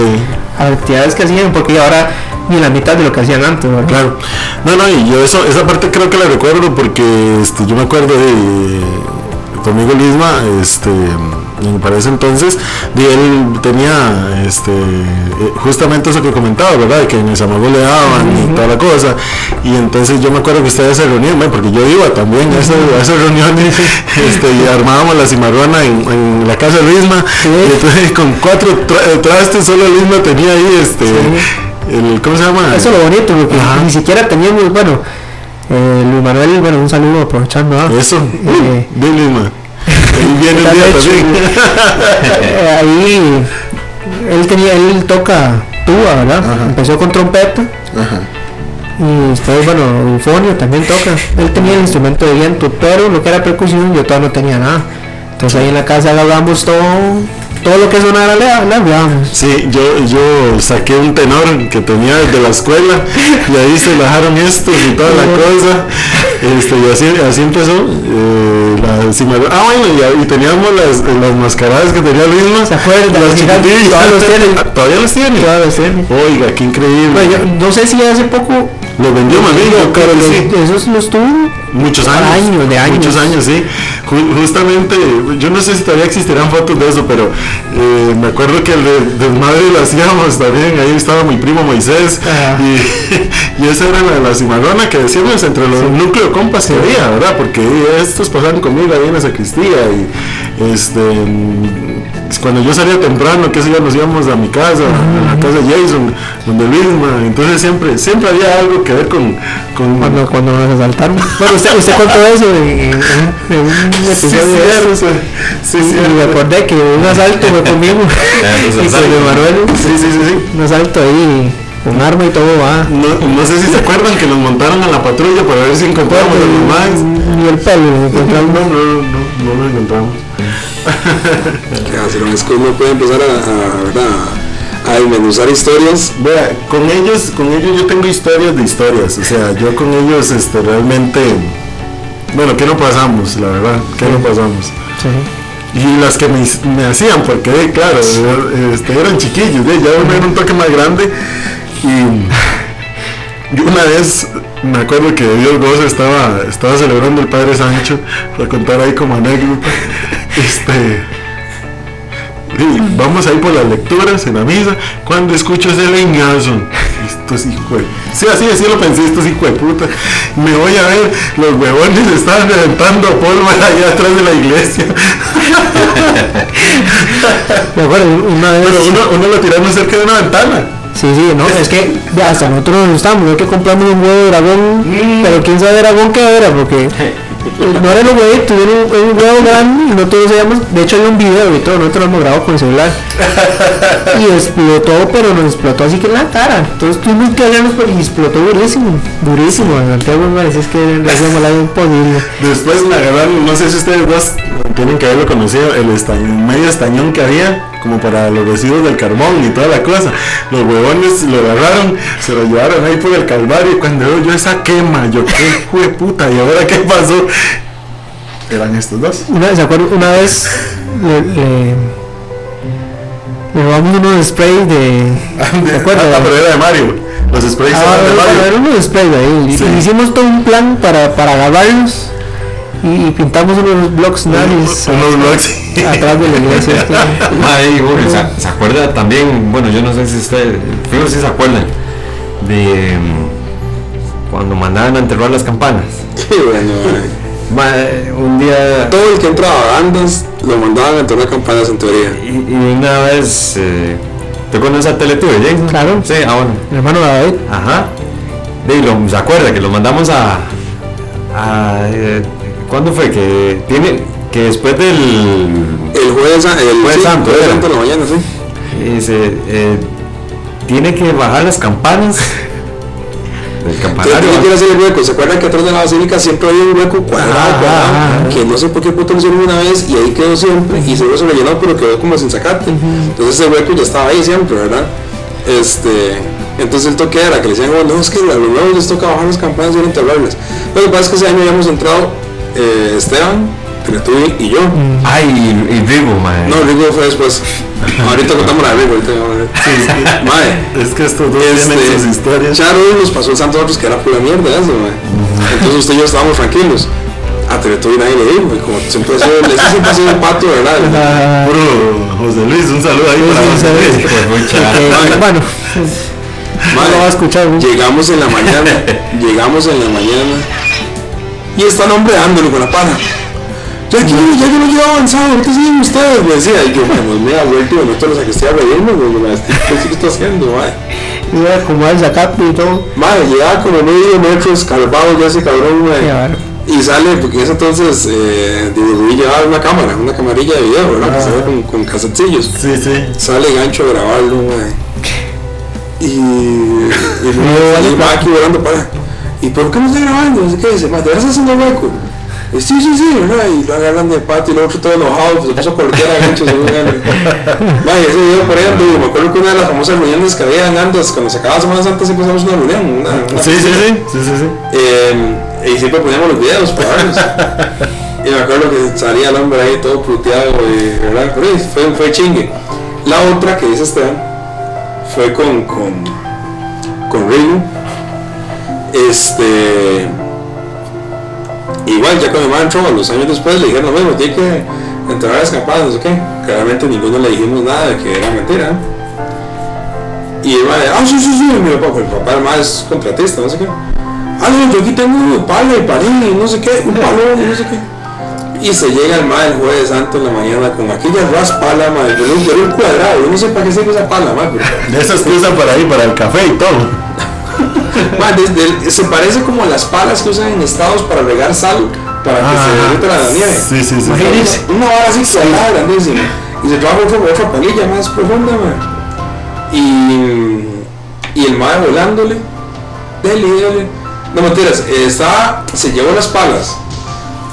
a actividades que hacían, porque ahora ni la mitad de lo que hacían antes, ¿verdad? Claro. No, no, y yo eso, esa parte creo que la recuerdo porque este, yo me acuerdo de tu amigo Lisma, este, me parece entonces, de él tenía este, eh, justamente eso que comentaba, ¿verdad? De que en el le daban y toda la cosa. Y entonces yo me acuerdo que ustedes se reunían, bueno, porque yo iba también a esas, a esas reuniones este, y armábamos la cimarrona en, en la casa de Lisma. Y entonces con cuatro tra- trastes solo Lisma tenía ahí este. El, ¿Cómo se llama? Eso es lo bonito, porque Ajá. ni siquiera teníamos, bueno, eh, Luis Manuel, bueno, un saludo aprovechando, ¿ah? Eso, Eh, de Lima. Ahí viene el día también. Eh, ahí él tenía él toca tuba verdad empezó con trompeta y después bueno eufonio también toca él tenía el instrumento de viento pero lo que era percusión yo todavía no tenía nada entonces ahí en la casa le hablábamos todo todo lo que sonara le, hablábamos Sí, yo, yo saqué un tenor que tenía desde la escuela y ahí se bajaron estos y toda la cosa. Este, y así, así empezó eh, la. Ah, bueno, y, y teníamos las, las mascaradas que tenía Luisma. ¿Se acuerdan? Las chiquitillas. todavía los tienen. Ah, ¿Todavía los tiene? Todavía los tiene. Oiga, qué increíble. Bueno, yo no sé si hace poco Lo vendió pero que sí. esos los tuvo Muchos años. Años, de años. Muchos años, sí. Ju- justamente, yo no sé si todavía existirán fotos de eso, pero eh, me acuerdo que el de, desmadre lo hacíamos también. Ahí estaba mi primo Moisés. Y, y esa era la, la cimarrona que decíamos entre los núcleos compas que había, ¿verdad? Porque estos pasaban conmigo ahí en la sacristía. Y este. Cuando yo salía temprano, que ya nos íbamos a mi casa, a la casa de Jason, donde Luisma, entonces siempre, siempre había algo que ver con, con cuando, cuando nos asaltaron bueno usted, usted contó eso en, en- en un Sí, episodio eso. cierto, sí, y cierto. me acordé que un asalto fue conmigo y con. Luis Manuel Sí, sí, sí, sí. un asalto ahí con arma y todo va No, no sé si se acuerdan que nos montaron a la patrulla para ver si encontrábamos a los más. ni el pelo No, no, encontramos no, no, no lo encontramos. que hacer es que uno puede empezar a, a, ¿verdad? a desmenuzar historias. Vea, con ellos, con ellos yo tengo historias de historias, o sea, yo con ellos este, realmente, bueno, ¿qué no pasamos, la verdad? ¿Qué no pasamos? Sí. Y las que me, me hacían, porque eh, claro, este, eran chiquillos, eh, ya era un toque más grande. Y yo una vez me acuerdo que Dios gozo estaba, estaba celebrando el Padre Sancho, para contar ahí como anécdota. Este, y vamos ahí por las lecturas en la misa, cuando escucho ese leñazo, estos hijos de... Sí, así, así lo pensé, estos hijos de puta. Me voy a ver, los huevones estaban levantando polvo allá atrás de la iglesia. Una vez. Pero uno, uno lo tiraron cerca de una ventana. Sí, sí, no, es que hasta nosotros nos gustamos, es que compramos un huevo de dragón, Mm. pero quién sabe dragón qué era, porque no los huevitos, era un, un huevo grande y nosotros sabíamos, de hecho hay un video y todo, nosotros lo hemos grabado con el celular. Y explotó, pero nos explotó así que en la cara. Entonces tuvimos que hallarnos por- y explotó durísimo, durísimo. Santiago me parece que la imposible. Después me agarraron, no sé si ustedes dos tienen que haberlo conocido, el estañón, medio estañón que había, como para los residuos del carbón y toda la cosa. Los huevones lo agarraron, se lo llevaron ahí por el calvario y cuando veo yo esa quema, yo qué de puta, y ahora qué pasó. Eran estos dos. Una vez, ¿se acuerdan? Una vez le, le, le robamos unos sprays de... ¿Se acuerdan? Ah, pero era de Mario. Los sprays Ah, eran de Mario. eran unos sprays ahí. y- Sí. y Hicimos todo un plan para, para agarrarlos y, y pintamos unos blocks nazis Unos blogs. atrás de la iglesia. Ay, ¿se, se acuerda también? Bueno, yo no sé si ustedes, fijo si se acuerdan de mm, cuando mandaban a enterrar las campanas. Qué bueno, eh, un día Todo el que entraba a bandas lo mandaban a entonar campanas en teoría. y, y una vez eh, ¿te conoces a Teletube, Jason? Claro. Sí, ah bueno. Mi hermano David. Ajá. De, y lo, se acuerda que lo mandamos a, a eh, ¿cuándo fue? Que tiene que después del El jueves, sa- el Jueves sí, Santo, jueves era. santo de la mañana, sí. dice eh, tiene que bajar las campanas del Entonces, campanario. hacer el hueco. ¿Se acuerdan que atrás de la basílica siempre había un hueco cuadrado, Ah, cuadrado? ah, que no sé por qué puto lo hicieron una vez y ahí quedó siempre y seguro se rellenó pero quedó como sin sacate. Entonces ese hueco ya estaba ahí siempre, ¿verdad? Este, entonces el toque era que le decían, bueno, no, es que a los nuevos les toca bajar las campanas y enterrarlas. Lo que pasa es que ese año habíamos entrado eh, Esteban, Teletubby y yo. Ay, y, y Rigo, mae. No, Rigo fue después. ahorita contamos la de Rigo, ahorita a ver. Mae, Es que estos dos tienen sus este, historias. Charo nos pasó el santo a nosotros que era pura mierda eso, mae. Entonces usted y yo estábamos tranquilos. A Teletubby nadie le dijo, y como siempre ha sido, ese siempre ha sido un pato, ¿verdad? Ah, Puro José Luis, un saludo ahí para sí, José sí, Luis. sí. Pues eh, bueno, Mae, no lo va a escuchar. ¿no? Llegamos en la mañana, llegamos en la mañana y están hombreándolo con la pana. Ya, aquí, ya yo lo llevo avanzado, ahorita siguen ustedes, me decía. Y yo, me, me da vuelto y meto en la sacristía a reírme, güey, me estoy- ¿qué estoy haciendo, mae? Iba como el zacate y todo. Madre, llegaba como medio metro escarbado ya ese cabrón. Qué bárbaro. Y sale, porque en ese entonces eh, Didi llevaba una cámara, una camarilla de video, ¿verdad? Que se ve con, con casetillos. Sí, sí. Sale gancho a grabarlo, mae. Y, y, y, volando para. ¿Y por qué no está grabando? Sé qué dice, mae, ¿de verdad estás haciendo hueco? Y, sí, sí, sí, ¿verdad? Y lo agarran de pato y el otro todo enojado, pues se puso a cortar a ganchos. según él. Mae, ese video por ahí me acuerdo que una de las famosas reuniones que había Andas, cuando se acababa Semana Santa siempre hacíamos una reunión. Una, una Sí, sí, sí. Sí, sí, sí. eh, y siempre poníamos los videos para verlos. y me acuerdo que salía el hombre ahí todo puteado y ¿verdad? Pero fue, fue chingue. La otra que dice Esteban fue con, con, con Ringo. Este. Igual, ya cuando mi entró, los años después le dijeron, bueno, tiene que entrar a campanas, no sé qué. Claramente ninguno le dijimos nada de que era mentira. Y el madre, ah, sí, sí, sí, mi papá, pues, el papá además es contratista, no sé qué. Ah, no, yo aquí tengo palo y parín no sé qué, un palón y no sé qué. Y se llega el madre el jueves santo en la mañana con aquella raspala, madre, yo un cuadrado, yo no sé para qué sirve esa pala, madre, De esas que usan para ahí, para el café y todo. Ma, desde el- se parece como a las palas que usan en estados para regar sal para que se Ah, derrita la nieve. Sí, sí, sí. Imagínense, una vara así cuadrada, grandísima. Y se trabaja otra, otra palilla más profunda, ma. Y, y el mae volándole. Dele, dele. No mentiras, estaba, se llevó las palas.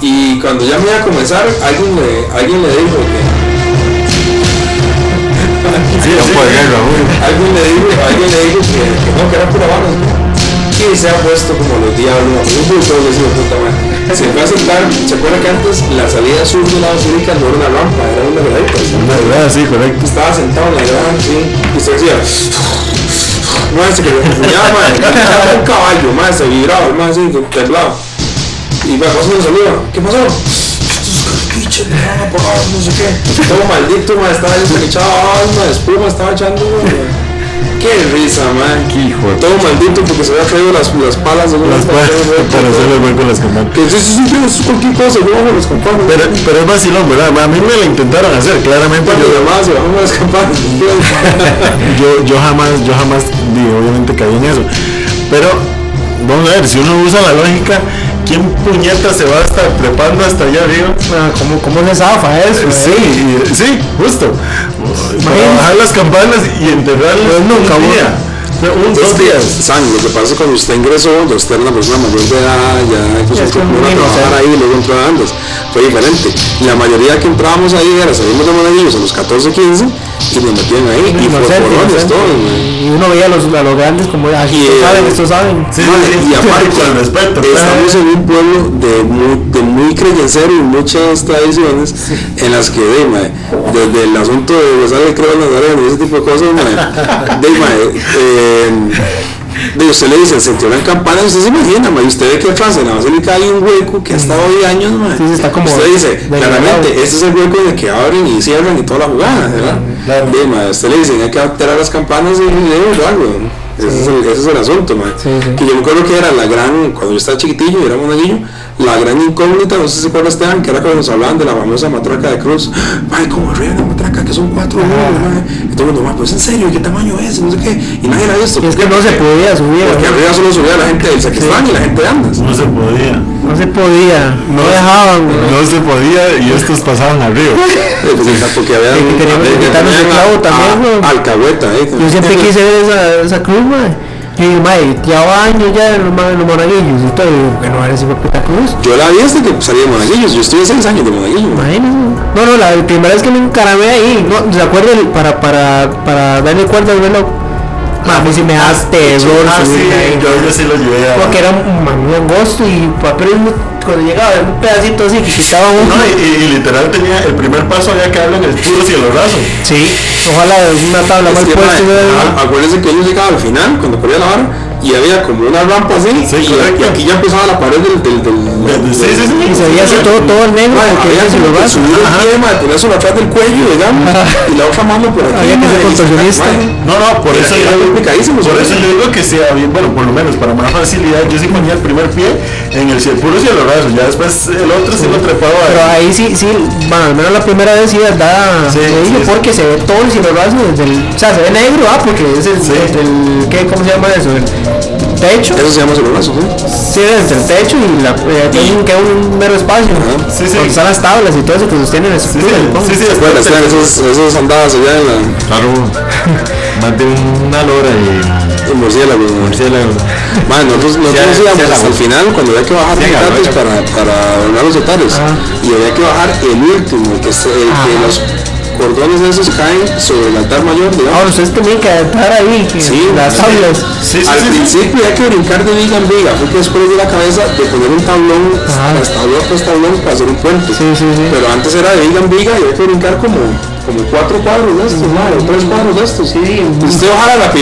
Y cuando ya me iba a comenzar, alguien le, alguien le dijo que. De guerra, uy. alguien le dijo, alguien le dijo que, que no, que era pura vara. Y se ha puesto como los diablos, un bulto puta madre. Se fue a sentar, ¿se acuerda que antes la salida sur de la basílica no era una rampa, era una gradita? Una sí, correcto. Estaba sentado en la grada, sí, y se decía, no se que ya, madre, un caballo, madre, se vibraba, madre, así, temblaba. Y me pasó una saluda, ¿qué pasó? Pagar, no sé qué. Todo maldito, madre, estaba echaba alma de espuma, estaba echando, madre. Qué risa, man. Qué hijo Todo maldito porque se había traído las, las palas de una Las pa- para hacerle buen con las campanas. Que sí, sí, cualquier cosa, yo bajo las campanas. Pero, pero es vacilón, ¿verdad? A mí me la intentaron hacer, claramente yo, bajan las campanas. yo, yo jamás, yo jamás, digo, obviamente caí en eso. Pero, vamos a ver, si uno usa la lógica, ¿quién puñeta se va a estar trepando hasta allá arriba? Ah, ¿Cómo, ¿Cómo se zafa eso? eh? Sí, y- sí, justo. Para bajar las campanas y enterrarlas Pues nunca, un día. No, Un, dos días. San, lo que pasa es que cuando usted ingresó, usted era una persona mayor de edad, ya pues, Es iba a trabajar ahí y luego entró a andas. Fue diferente. La mayoría que entrábamos ahí era salimos de Monaguillos a los 14, 15 y metían ahí. Y por Inocente, colores inocente. todos, güey. Y uno veía a los, a los grandes como, Y, estos eh, saben, estos saben. Sí, sí. y aparte, con respeto. estamos en un pueblo de muy, de muy creyencero y muchas tradiciones en las que, de, mae, desde el asunto de besar el creo Nazareno y ese tipo de cosas, mae, de, mae, eh, de usted le dice, se en campana, usted se imagina, mae, y usted ve que atrás en la basílica hay un hueco que ha estado ahí años, mae. Sí, está como usted dice, claramente, este es el hueco en el que abren y cierran y toda la jugada, ¿verdad? Claro. De, mae, usted le dice, hay que alterar las campanas y de verdad, güey. Ese, es el, ese es el asunto, mae. Sí, sí. Que yo me acuerdo que era la gran, cuando yo estaba chiquitillo y era monaguillo, la gran incógnita, no sé si se acuerda Esteban, que era cuando nos hablaban de la famosa matraca de cruz. Ay, como arriba de la matraca, que son cuatro números, mae. Y todo el mundo, "Ma, pues en serio, ¿qué tamaño es? No sé qué. Y nadie la visto. Y es ¿Por que no se podía subir. Porque ¿no? arriba solo subía la gente del sacristán y la gente de andas. No se podía. No se podía, no dejaban. güey. No se podía y estos pasaban arriba. Eh, pues, exacto, que había Que teníamos que que quitarnos el clavo a- también, a- güey. Alcahueta, eh. Yo siempre quise ver esa, esa cruz, mae. Yo digo, mae, llevaba años ya en los, en los monaguillos y todo. Digo, que no era esa puta cruz. Yo la vi hasta que salí de monaguillos. Yo estuve seis años de monaguillo. mae. Imagínese. No, no, la primera vez que me encaramé ahí, no, ¿se acuerda? Para, para, para darle cuerda al reloj. Ma, a mí sí me da terror Ah, sí, subirme ahí. yo, yo sí lo llevé. Porque era un, muy angosto y papel cuando llegaba era un pedacito así que quitaba uno. No, y, y literal tenía el primer paso había que darlo en el puro cielo raso. Sí, ojalá una tabla que, puesta. mae, ¿verdad? a- acuérdense que ellos llegaban al final, cuando corría la y había como una rampa así, Sí, y, y aquí ya empezaba la pared del... del, del, Sí, sí, sí. Y se veía así todo, todo el negro Mae, porque había ese se como lo que vas. subir el pie, mae, ponérselo atrás del cuello, digamos, y la otra mano por aquí, Había que ser No, no, por eso era yo, complicadísimo, por eso yo digo que sea bien, bueno, por lo menos para más facilidad, yo sí ponía el primer pie en el cielo, puro cielo raso, ya después el otro sí lo trepaba. Pero ahí sí, sí, bueno, al menos la primera vez sí da Sí, sí, sí, porque se ve todo el cielo raso desde el, o sea, se ve negro, ah, porque es el, Sí. desde el, ¿qué, ¿cómo se llama eso? Techo, Eso se llama celuloso, ¿sí? sí, desde el techo y la, eh, tiene un, que un mero espacio, Ajá. Sí, sí. donde están las tablas y todo eso que sostienen el Sí, sí, sí, sí, Bueno, están esos, esos andadas allá en la Claro, más de una lora y en murciélagos, mae. murciélago. Mae, nosotros, nosotros Sí, íbamos hasta el final cuando había que bajar Sí, sí. para, para donar los altares y había que bajar el último, el que, se- el que los cordones esos caen sobre el altar mayor, digamos. Ahora ustedes tenían que adaptar ahí Sí, las sí. tablas. Sí, sí, Al sí, sí. principio hay que brincar de viga en viga, fue que después de la cabeza de poner un tablón, tras tablón tras tablón para hacer un puente. Sí, sí, sí. Pero antes era de viga en viga y había que brincar como, como cuatro cuadros de estos, madre, o tres cuadros de estos. Sí, Usted ojalá la sí.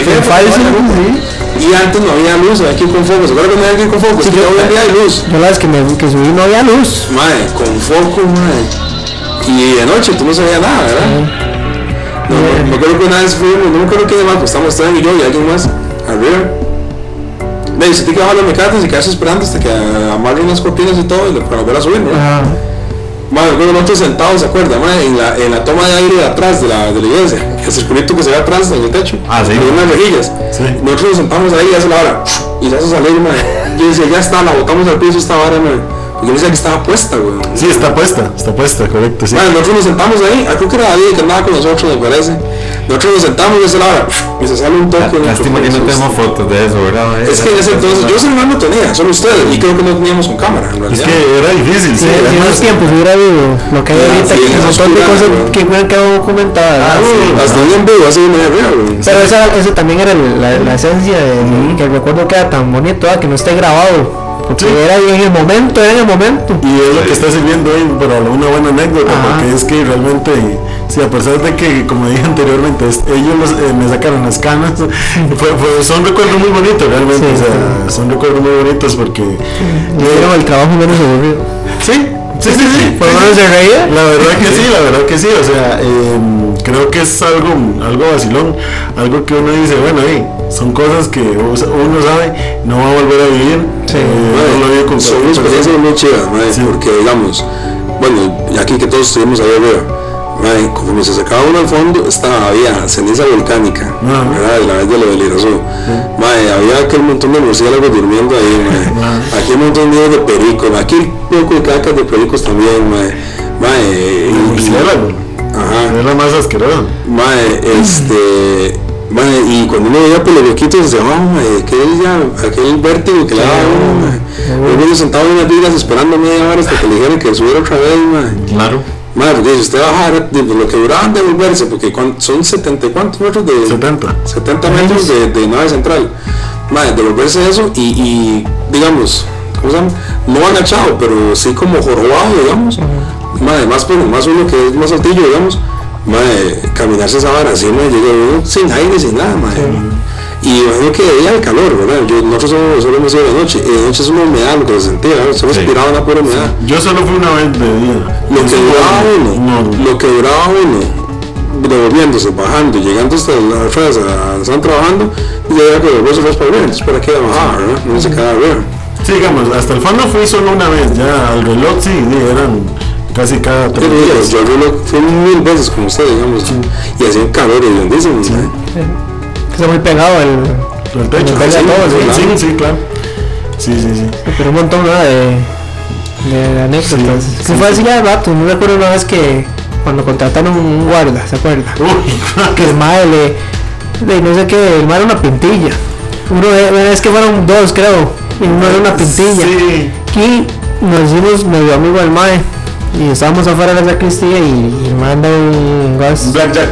Y antes no había luz, había que ir con foco. ¿Se acuerdan que no había que ir con foco? Que yo- día hay luz. Yo la vez que, me, que subí no había luz. Madre, con foco, madre. Y de noche tú no sabías nada, ¿verdad? No, no, me acuerdo que una vez fuimos, no me acuerdo qué demás, pues estamos Esteban y yo y alguien más arriba. Me dice, tiene que bajar los mecates y quedarse esperando hasta que amarren las cortinas y todo y para volver a subir, ¿no? Ajá. Madre, luego nosotros sentados, ¿se acuerda? Madre, en la, en la toma de aire de atrás de la, de la iglesia, el circulito que se ve atrás en el techo, Ah, sí. de unas rejillas. Sí. Nosotros nos sentamos ahí y hace la hora, y se hace salir, madre. Yo decía, ya está, la botamos al piso esta vara, madre. Porque yo decía que estaba puesta, güey. Sí, está puesta, está puesta, correcto, sí. Bueno, nosotros nos sentamos ahí, ah, creo que era David que andaba con nosotros, me parece. nosotros nos sentamos y ese lado y se sale un toque. Lástima que no tenemos fotos de eso, ¿verdad? Es que en ese entonces, yo ese no tenía, solo ustedes, y creo que no teníamos con cámara, en Es que era difícil, Sí, sí. en esos tiempos hubiera habido lo que hay Ah, ahorita, sí, que un montón de cosas que hubieran quedado documentadas. Ah. Hasta un en vivo, así arriba, güey. Pero esa, eso también era la, la esencia de que el recuerdo queda tan bonito, que no esté grabado. Porque Sí. era en el momento, era en el momento. Y es lo que está sirviendo hoy para una buena anécdota, Ajá. porque es que realmente, sí, a pesar de que, como dije anteriormente, ellos los- eh, me sacaron las canas, fue- fue- son recuerdos muy bonitos realmente, Sí, o sea, son recuerdos muy bonitos porque... Dieron el trabajo menos aburrido. Sí, sí, sí, sí. ¿Por menos se reía? La verdad que sí, la verdad que sí, o sea, em, creo que es algo, algo vacilón, algo que uno dice, bueno, eh, son cosas que uno sabe, no va a volver a vivir, Sí. eh, Madre, no lo son experiencias muy chidas, madre, Sí. porque digamos, bueno, y aquí que todos estuvimos ahí arriba, madre, conforme se sacaba uno al fondo, estaba, había ceniza volcánica, Ajá. ¿verdad? De la vez de lo del Irazú. Madre, había aquel montón de murciélagos durmiendo ahí, madre. Aquí un montón de de pericos, madre. aquí un poco de cacas de pericos también, madre. Madre, y- y- Murciélago. Ajá. Es la más asquerosa. Mae, este. Mae, y cuando uno veía por los huequitos hacia abajo, mae, aquel, ya, aquel vértigo que le daba uno. Yo vine sentado en unas vigas esperando media hora hasta que le dijeran que subiera otra vez, mae. Claro. Mae, porque si usted bajara, lo que duraban de volverse, porque son 70 y cuántos metros de. 70. 70 metros de, de nave central. Mae, devolverse eso y, y, digamos, ¿cómo se llama? No agachado, pero sí como jorobado, digamos. Mae, más, pero más uno que es más altillo, digamos. Mae, caminarse esa vara así, uno sin aire, sin nada, mae. Y imagino que veía el calor, ¿verdad? Yo, nosotros solo, solo hemos ido de noche. Y de noche es una humedad lo que se sentía, ¿verdad? solo Sí. una pura humedad. Yo solo fui una vez de día. Lo que duraba no- uno, no, lo que duraba uno, devolviéndose, bajando, llegando hasta la otra vez, a- están trabajando, y ya era que otra vez para entonces para qué bajar, ¿verdad? No se quedaba arriba. Sí, digamos, hasta el fondo fui solo una vez, ya al reloj sí, sí, eran casi cada Yo tres días. yo lo mil veces con usted, digamos, y hacía un calor grandísimo, ¿verdad? Que está muy pegado al. El techo. Pega Sí, todo, sí, sí. sí, sí, claro. Sí, sí, sí. Pero un montón ¿no? de, de anécdotas. Sí, que fue así ya de rato. No recuerdo una vez que cuando contrataron un guarda, ¿se acuerda? Uy, que el mae le, le- no sé qué, el mae era una pintilla. Uno de- es que fueron dos creo, y uno era una pintilla. Sí. Y nos hicimos medio amigo del mae. Y estábamos afuera de la sacristía y, y andaba un gas. Blackjack.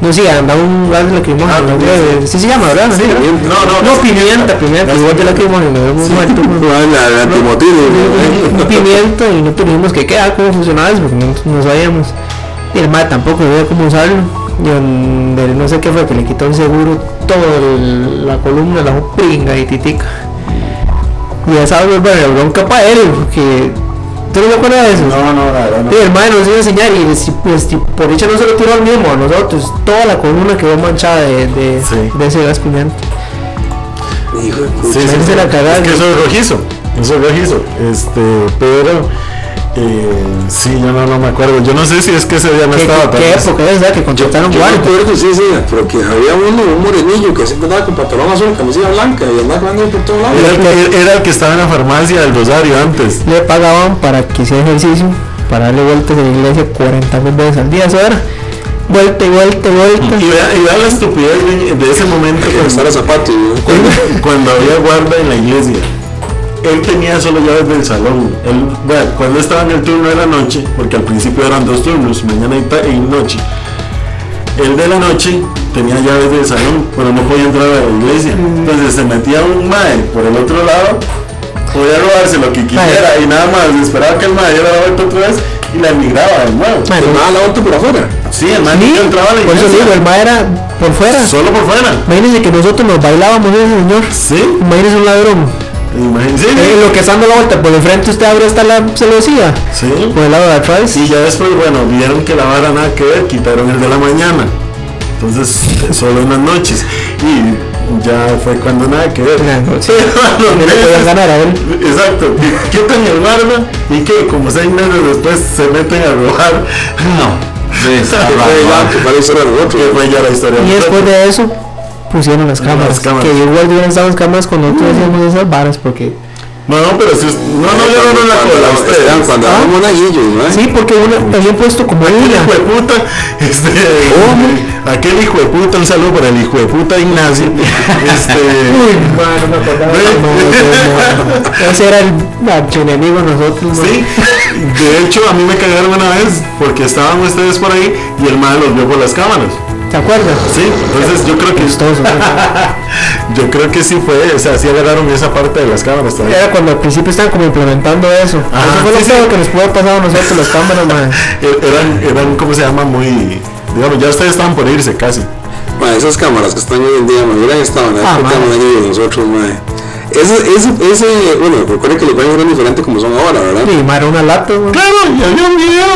No sí, andaba un gas lacrimógeno. Ah, ¿no? pimienta. Eh, sí se llama, ¿verdad? Sí, ¿verdad? No, no, No, pimienta, pimienta, igual de lacrimógeno. un muerto, ¿no? La, la un pimiento y no teníamos que quedar cómo funcionaba eso porque no, no sabíamos. Y el mae tampoco sabía cómo usarlo. Y donde no sé qué fue que le quitó el seguro toda la columna, la pringa y titica. Y ya sabes, bueno, bronca para él, porque ¿tú no te acuerdas de eso? No, no, la verdad no. Sí, el mae nos iba a enseñar y pues, por dicha no se lo tiró al mismo a nosotros, toda la columna quedó manchada de, de, Sí. de ese gas pimienta. hijo de puta. sí, Ahí sí. se la cagaron. Es que eso es rojizo. Eso es rojizo. Este, pero. Eh, sí, yo no, no me acuerdo. Yo no sé si es que ese día no ¿Qué, estaba qué, tal qué época es, verdad? Que contrataron Yo me guardia. acuerdo, sí, sí, porque había uno, un morenillo que siempre andaba con pantalón azul, camiseta blanca y andaba caminando por todos lados. Era el, que, era el que estaba en la farmacia del Rosario antes. le pagaban para que hiciera ejercicio, para darle vueltas en la iglesia 40 mil veces al día, eso era. Vuelta y vuelta y vuelta. Y vea, y vea la estupidez de, de ese momento a cuando, zapatos, ¿no? cuando, cuando había guarda en la iglesia. Él tenía solo llaves del salón. Él, vea, cuando estaba en el turno de la noche, porque al principio eran dos turnos, mañana y, noche. El de la noche tenía llaves del salón, pero no podía entrar a la iglesia. Entonces se metía un mae por el otro lado, podía robarse lo que quisiera y nada más. Esperaba que el mae diera la vuelta otra vez y la emigraba de nuevo. Mae, no- nada, la vuelta por afuera. Sí, el mae Sí, nunca entraba a la por eso digo, el mae era por fuera. Solo por fuera. Imagínense que nosotros nos bailábamos ese señor. Sí, Imagínense un ladrón. Imagínense. Eh, lo que está dando la vuelta por el frente usted abre hasta la celosía. Sí. Por el lado de atrás. Y ya después, bueno, vieron que la vara nada que ver, quitaron el de la mañana. Entonces, solo en las noches. Y ya fue cuando nada que ver. Nah, no, sí. A los No le meses. podían ganar a él. Exacto. Y Quitan el barba y que como seis meses después se meten a robar. No. Sí, está. Que fue ya la historia. Y después de eso pusieron las cámaras. cámaras. Que igual hubieran estado las cámaras cuando nosotros hacíamos esas varas porque No, no, pero si us- no, no le en la cola. Esteban, cuando ¿Ah? daban monaguillos, ¿no? Sí, porque una, habían puesto como Aquel una. hijo de puta, este, aquel hico de puta, un saludo para el hijo de puta Ignacio. Este, Uy, man, no me acordaba. No, no, no. Ese era el archienemigo nosotros, sí, de hecho a mí me cagaron una vez porque estaban ustedes por ahí y el mal los vio por las cámaras. ¿Te acuerdas? Sí, entonces yo creo que Chistoso, man. yo creo que sí fue, o sea, sí agarraron esa parte de las cámaras todavía. Era cuando al principio estaban como implementando eso. Ajá, eso fue lo sí, sí. peor que nos pudo haber pasado a nosotros las cámaras, man. E- Eran, eran, ¿cómo se llama? Muy, digamos, ya ustedes estaban por irse casi. Ma, esas cámaras que están hoy en día, me hubieran estado en la Ah, época de nosotros, ma. Ese, ese, ese, bueno, recuerden que los baños eran diferentes como son ahora, ¿verdad? Y man, era una lata, man. Claro, y había un video,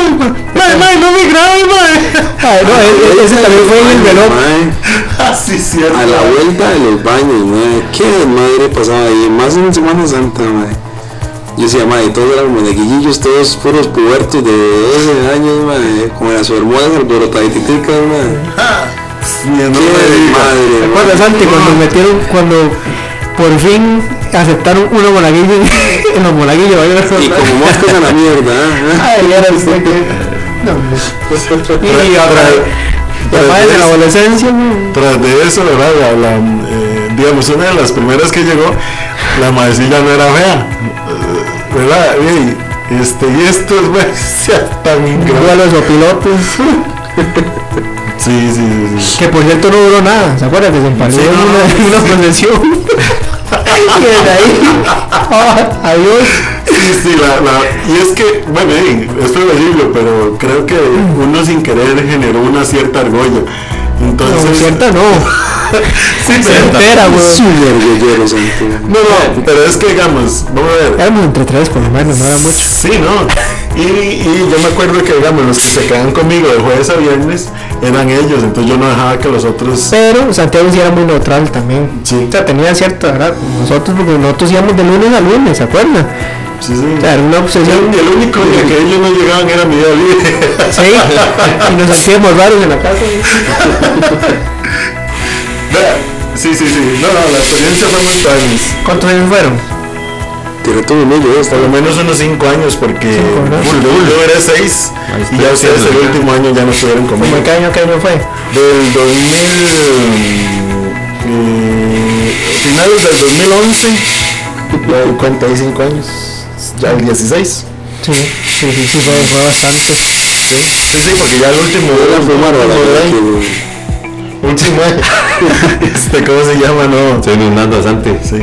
no me grabes, mae. Ay, no, e- e- ese también fue en el reloj. Ma, Ah, sí, cierto. A la vuelta de los baños, ma, qué madre pasaba ahí, más en Semana Santa, ma. Yo decía, ma, y todos eran monaguillillos, todos puros pubertos de 12 años, ma, con las hormonas alborotaditicas, ma. Sí, no Qué digas. madre, ¿Te ma. acuerdas, Santi, cuando metieron, cuando por fin aceptaron una monaguillo en los monaguillos? Y como moscas a la mierda, ¿eh? Ay, era que... No, hombre. Y otra Ya de la adolescencia. Tras de eso, ¿verdad? La, la, eh, digamos, una de las primeras que llegó, la maecilla no era fea, eh, ¿verdad? Y, este, y estos, se tan Igual los opilotes. Sí, sí, sí. Que por cierto no duró nada, ¿se acuerdan? Que se empaló Sí, en no, una, procesión. y desde ahí, ah, adiós. Sí, sí, la, la, y es que, bueno, es decirlo, pero creo que uno sin querer generó una cierta argolla. Entonces, No, cierta no. Sí, Se entera, güey. No, no, pero es que digamos, vamos a ver. Éramos entre tres por lo menos, no era mucho. Sí, no. Y, y yo me acuerdo que, digamos, los que se quedan conmigo de jueves a viernes eran ellos, entonces yo no dejaba que los otros. Pero Santiago sí era muy neutral también. Sí. O sea, tenía cierta, ¿verdad? Nosotros, porque nosotros íbamos de lunes a lunes, ¿se acuerdan? Sí, sí. O sea, era una obsesión. El único día que ellos no llegaban era mi día libre. Sí, y nos hacíamos raros en la casa. Vea, sí, sí, sí. No, no, la experiencia fue muy años. ¿Cuántos años fueron? Tiene todo un esto. Por lo menos unos 5 años, porque yo, era 6 Ahí y ya ustedes el último año ya no estuvieron conmigo. ¿Cómo qué año, qué año fue? Del 2000. eh, finales del 2011, ya 55 años, ya el 16. Sí, sí, sí, sí, fue, fue bastante. Sí, sí, sí, porque ya el último, Voy a fumar ahora, último, último año. este, ¿cómo se llama? No, Estoy inundando bastante. sí.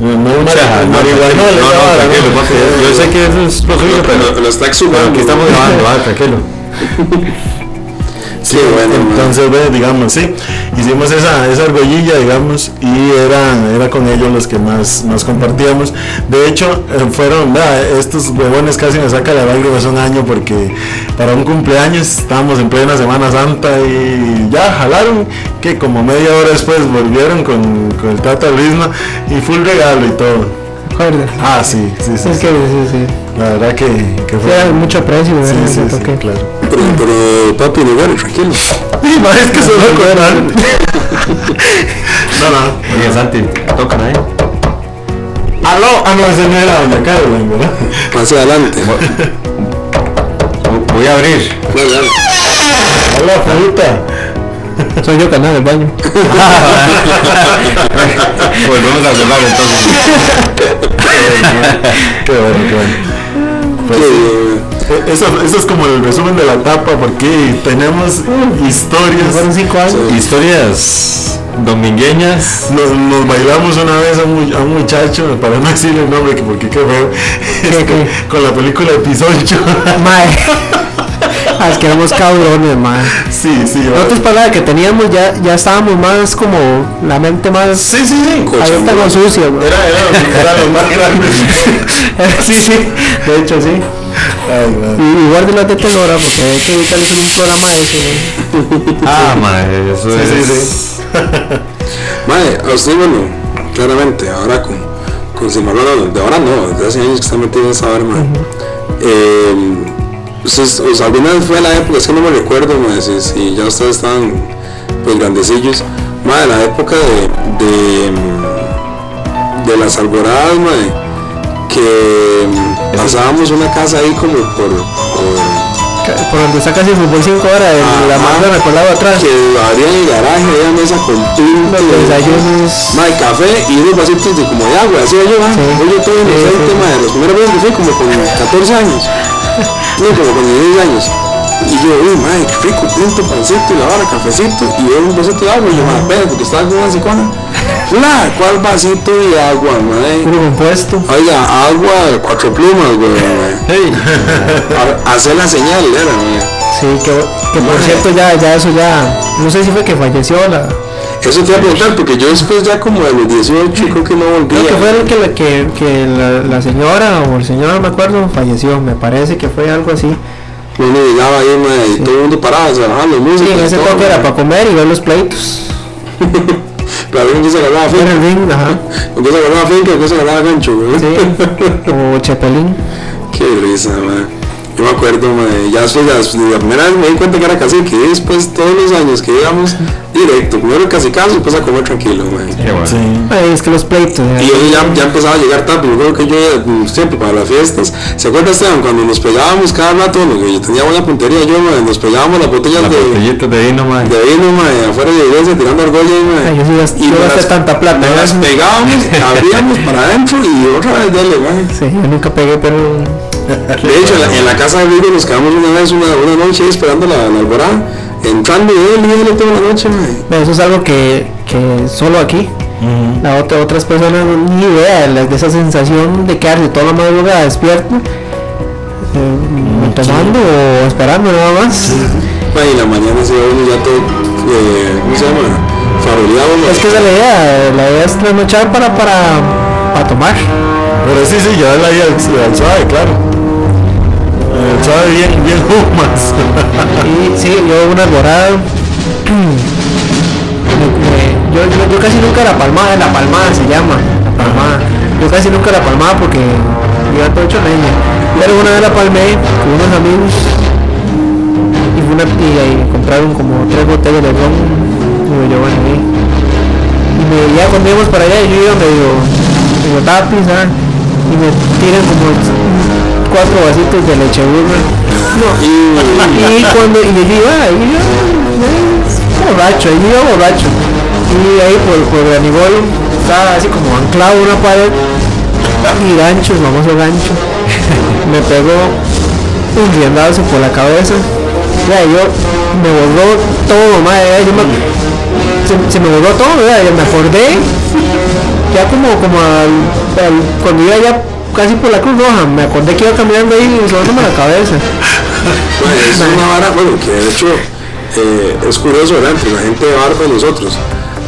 No, no, no, marihuana, no, no, tranquilo, ¿no? papi, Yo sé que eso es lo suyo, pero, Lo, está exhumando. aquí estamos grabando, tranquilo. Sí, bueno, entonces ve, digamos, sí, hicimos esa, esa argollilla, digamos, y era, era con ellos los que más, más compartíamos. De hecho, eh, fueron, vea, estos huevones casi me saca la lágrima hace un año porque para un cumpleaños estábamos en plena Semana Santa y ya jalaron, que como media hora después volvieron con, con el Tata Brisma y full regalo y todo. Ah, sí, sí, sí. Es sí. que sí, sí. La verdad que, que Sí, fue... era mucho aprecio, Sí, ¿verdad? sí, sí, toque. claro. Pero, pero papi, no bueno, tranquilo. Sí, ma, es que se lo acuerdan. No, no. Oye, Santi, tocan ahí. Aló, ah, no, ese no era Doña ¿verdad? Pase adelante. Voy a abrir. Dale. Aló, fruta. Soy yo canal del baño. Volvemos a cerrar entonces. Qué bueno, qué bueno. Pues, Que, eh, eso, eso es como el resumen de la etapa, porque tenemos historias. Fueron cinco años. Historias domingueñas. Nos, nos bailamos una vez a un, a un muchacho, para no decirle el nombre, que porque qué feo, este, qué? con la película de Pisoncho. Mae. Ah, es que éramos cabrones, mae. sí, sí. Nosotros para la que teníamos ya, ya estábamos más como la mente más Sí, sí, sí. abierta con sucia. Era, era, era lo más grande. sí, sí, de hecho sí. Ay, man. Y, y guarden las de Telora porque hay que dedicarles un programa de eso. Ah, madre, eso Sí, es. sí, sí. Mae, a usted, bueno, claramente, ahora con, con Cimarrón, no, de ahora no, desde hace años que está metido en esa arma. eh, o sea, alguna vez fue la época, es que no me recuerdo, si, si ya ustedes estaban pues grandecillos, mae, la época de, de, mm, de las alboradas, mae, que mm, pasábamos una casa ahí como por, por Por donde está casi el fútbol 5 horas, el- la manga recordado atrás. que abrían el garaje, había mesa con tinto, Los desayunos. mae, café y unos vasitos de como de agua, así yo. Sí. Yo todo Sí, inocente, sí. mae, los primeros veces que fui como con 14 años, no, como con 16 años. Y yo, uy, madre, qué rico, tinto, pancito y la vara, cafecito y yo un vasito de agua. Y yo, madre, espera, porque estaba con una sicona. La, ¿cuál vasito de agua, madre? Puro compuesto. Oiga, agua de cuatro plumas, güey. Hey. Hacer la señal, era, mae. Sí, que, que por cierto ya, ya eso ya, no sé si fue que falleció la, Eso te iba a preguntar, porque yo después ya como de los 18 creo que no volví. creo que fue el que, la- que, que la, la señora o el señor, no me acuerdo, falleció, me parece que fue algo así. Uno llegaba ahí, mae, y todo el mundo paraba, se bajaban los músicos. Sí, en ese todo, toque era mae. para comer y ver los pleitos. Pero a quién se Era finca. el ring, ajá. ¿Con qué se agarraba finca? ¿Con qué se agarraba gancho, güey? Sí. O Chepelín. Qué risa, mae. Yo me acuerdo, mae, ya después, ya, la primera vez me di cuenta que era cacique, y después todos los años que íbamos directo, primero casi caso, después a comer tranquilo, bueno. Sí. Ay, es que los pleitos. Y yo ya, ya empezaba a llegar tarde, yo creo que yo mm, siempre para las fiestas. ¿Se acuerda Esteban cuando nos pegábamos cada rato? Yo tenía buena puntería yo, mae, nos pegábamos las botellas Las de, botellitas de vino, man. de vino, mae, afuera de la iglesia tirando argolla, mae. Ay, yo Y yo las- tanta plata, Nos las pegábamos, abríamos para adentro y otra vez dale, mae. Sí, yo nunca pegué, pero De hecho, en la, en la casa de Rigo nos quedamos una vez, una, una noche ahí esperando la, la alborada, entrando y él y él toda la noche, bueno, eso es algo que, que solo aquí. La otra, otras personas no- ni idea de, la- de esa sensación de quedarse toda la madrugada despierto, eh, tomando o esperando nada más. Y la mañana se ve ya todo, eh, ¿cómo se llama? Faroleado. Es que esa es la idea, la idea es trasnochar para, para, para tomar. Pero sí, sí, al, al suave, claro. Suave bien, bien humas. Y sí, yo una alborada. yo, yo, yo casi nunca la palmada, la palmada se llama, la palmada. Yo casi nunca la palmaba porque iba todo hecho leña. Pero una vez la palmé con unos amigos y, fue una, y compraron como tres botellas de ron y me llevan ahí. Y me, ya cuando íbamos para allá yo iba medio, medio tapiz, ¿ah? y me tiran como cuatro vasitos de leche burra. No, y cuando y yo iba, y yo, borracho, y yo borracho. Y ahí por, por Granibolo estaba así como anclado una pared y gancho, el famoso gancho. me pegó un riendazo por la cabeza. Ya, yo me borró todo, madre. Yo me- se, se me borró todo. Yo me acordé ya como, como al- al- cuando iba ya casi por la Cruz Roja, me acordé que iba caminando ahí y sobándome la cabeza. Mae, es una vara, bueno, que de hecho eh, es curioso, ¿verdad? Entre la gente de barba y nosotros.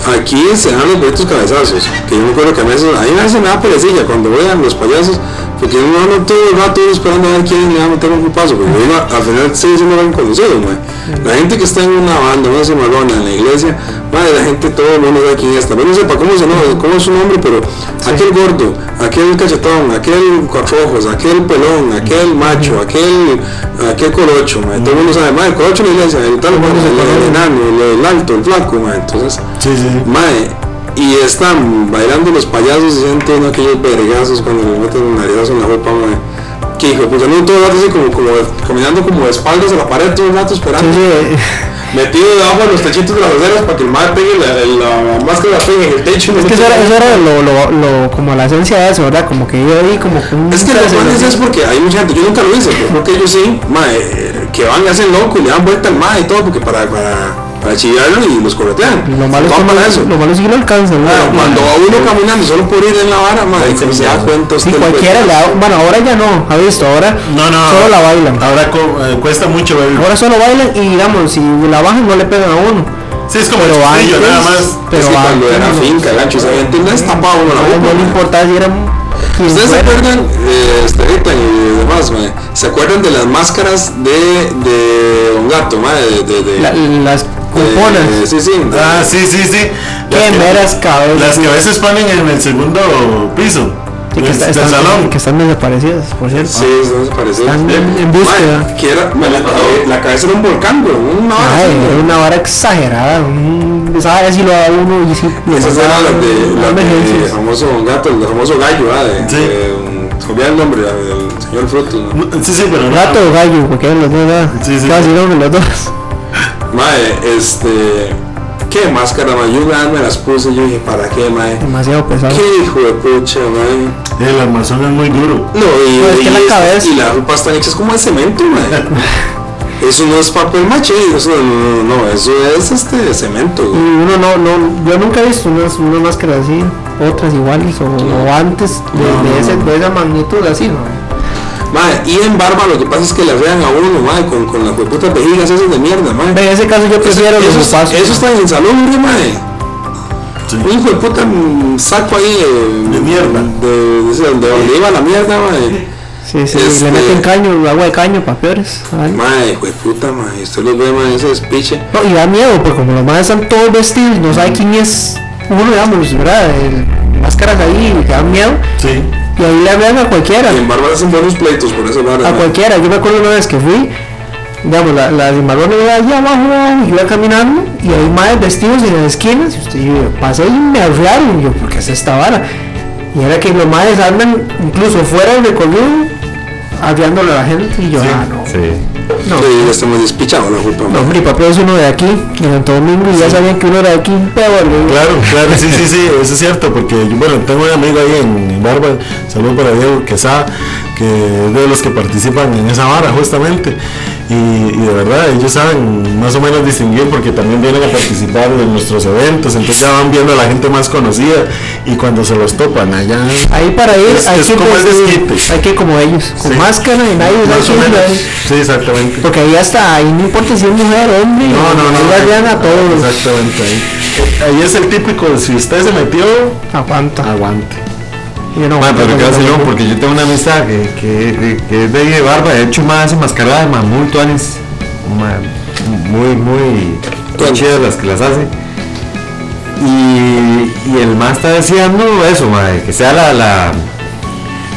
Aquí se dan los bonitos cabezazos, que yo me acuerdo que a veces, a mí a veces me da perecilla cuando vean los payasos, porque uno anda todo el rato esperando a ver quién le va a meter un paso, porque uno al final sigue siendo bien conocido, mae. La gente que está en una banda, una cimarrona, en la iglesia, madre, la gente, todo el mundo sabe quién es, también no sepa cómo se llama, cómo es su nombre, pero aquel gordo, aquel cachetón, aquel cuatro ojos, aquel pelón, aquel macho, aquel, aquel corocho, mae. todo el mundo sabe, madre, el corocho en la iglesia, el tal, el, el enano, el, el alto, el flaco, mae. entonces, Sí, sí. Mae, y están bailando los payasos y sienten aquellos vergazos cuando le meten un narizazo en la ropa, mae. Que hijo, pues no todo el rato así como, como caminando como de espaldas a la pared todo el rato esperando. sí, Metido debajo de los techitos de las aceras para que el mae pegue la, la, la máscara pegue en el techo. es que eso era, eso era lo, lo, lo- como la esencia de eso, ¿verdad? Como que yo ahí como un Es que lo así. es porque hay mucha gente, yo nunca lo hice, pero creo que ellos sí, mae, eh, que van y hacen loco y le dan vuelta al mae y todo, porque para, para, para chillarlo y los corretean. Lo malo es que no- eso. lo malo es que lo alcanzan, cuando va uno caminando solo por ir en la vara, madre, se da cuenta Sí, usted. cualquiera le da, bueno, ahora ya no, ha visto, ahora No, no. solo la bailan. Ahora co- eh, cuesta mucho verlo. Ahora solo bailan y digamos, si la bajan no le pegan a uno. Sí, es como el Pero antes, nada más. pero es que cuando antes era no. finca, gancho, esa gente no destapaba uno la No, no le importaba si eran quien ¿Ustedes se acuerdan, eh, este, ahorita y demás, mae, ¿Se acuerdan de las máscaras de, de Don Gato, mae? De, de, de- La- las cuponas. sí, sí. de- Ah, sí, sí, sí. Qué meras cabezas. Las que a veces ponen en el segundo piso Sí, que, está- están, salón. que están desaparecidas, por cierto. Sí, eso se parecía. Están en, en búsqueda. Mae, que era, mae, la, la cabeza era un volcán, güey, una vara Ay, así, güey. era una vara exagerada. Un, ¿Sabes si lo da uno y si lo Esas eran las de, emergencias. famoso gato, el famoso gallo, ¿ah? De, Sí. de, el nombre del señor Frutos, ¿no? Sí, sí, pero Gato o gallo, porque eran los dos, ¿verdad? Sí, sí. Casi no, los dos. Mae, este. ¿Qué máscara, mae? Yo una vez me las puse y yo dije, ¿para qué, mae? Demasiado pesado. ¿Qué hijo de pucha, mae? El armazón es muy duro. No, y, No, es que la es- cabeza- y las ropas están hechas como de cemento, mae. Eso no es papel maché, eso no, no, no, eso es este cemento. Y güey. uno no, no, yo nunca he visto unas, unas máscaras así, otras iguales o, o antes de, de ese, de esa magnitud así, ¿no? Mae, y en barba lo que pasa es que le vean a uno, mae, con, con las putas vejigas esas de mierda, mae. En ese caso yo prefiero eso, los eso, eso está en insalubre, mae. Sí. Un hijo de puta mm, saco ahí de, De mierda. De, de, de donde iba la mierda, mae. Sí, sí, Este- le meten caño, agua de caño para peores. Ay. Mae, hijo de puta, mae. Usted los ve, mae, ese despiche. No, y da miedo, porque como los madres están todos vestidos, no sabe quién es uno, digamos, ¿verdad? El- máscaras ahí, que dan miedo, Sí. Y ahí le hablan a cualquiera. Y en barba hacen buenos pleitos por esa barra. a cualquiera. Yo me acuerdo una vez que fui, digamos, la, la de Marrón iba allá abajo, abajo, y iba caminando, y hay madres vestidos en las esquinas, y usted yo pasé y me arrearon, y yo, ¿por qué es esta vara? Y era que los madres andan incluso fuera del recorrido, arriándole a la gente, y yo, ah, no. Sí. No, Sí, ya estamos despichados la culpa, no, y papá es uno de aquí, de Santo Domingo, y ya sabían que uno era de aquí, peor, le- Claro, claro, sí, sí, sí, eso es cierto, porque yo, bueno, tengo un amigo ahí en, en Barba, saludo para Diego Quesada, que es de los que participan en esa vara justamente, y, y de verdad ellos saben más o menos distinguir porque también vienen a participar en nuestros eventos, entonces ya van viendo a la gente más conocida y cuando se los topan allá, Ahí para ir, Es- hay, es que como el hay que como ellos, con Sí. máscara y nadie más o menos, sí, exactamente. Porque ahí hasta, ahí no importa si es mujer hombre, No, no, no. ahí a todos. Exactamente ahí. Ahí es el típico, si usted se metió, Aguanta. aguante. Yo no Man, pero qué vacilón, porque yo tengo una amistad que, que, que es de ahí de barba, de hecho más enmascarada de muy tuanes, muy, muy Tuanes. chidas las que las hace. Y, y el más está deseando eso, ma, que sea la, la,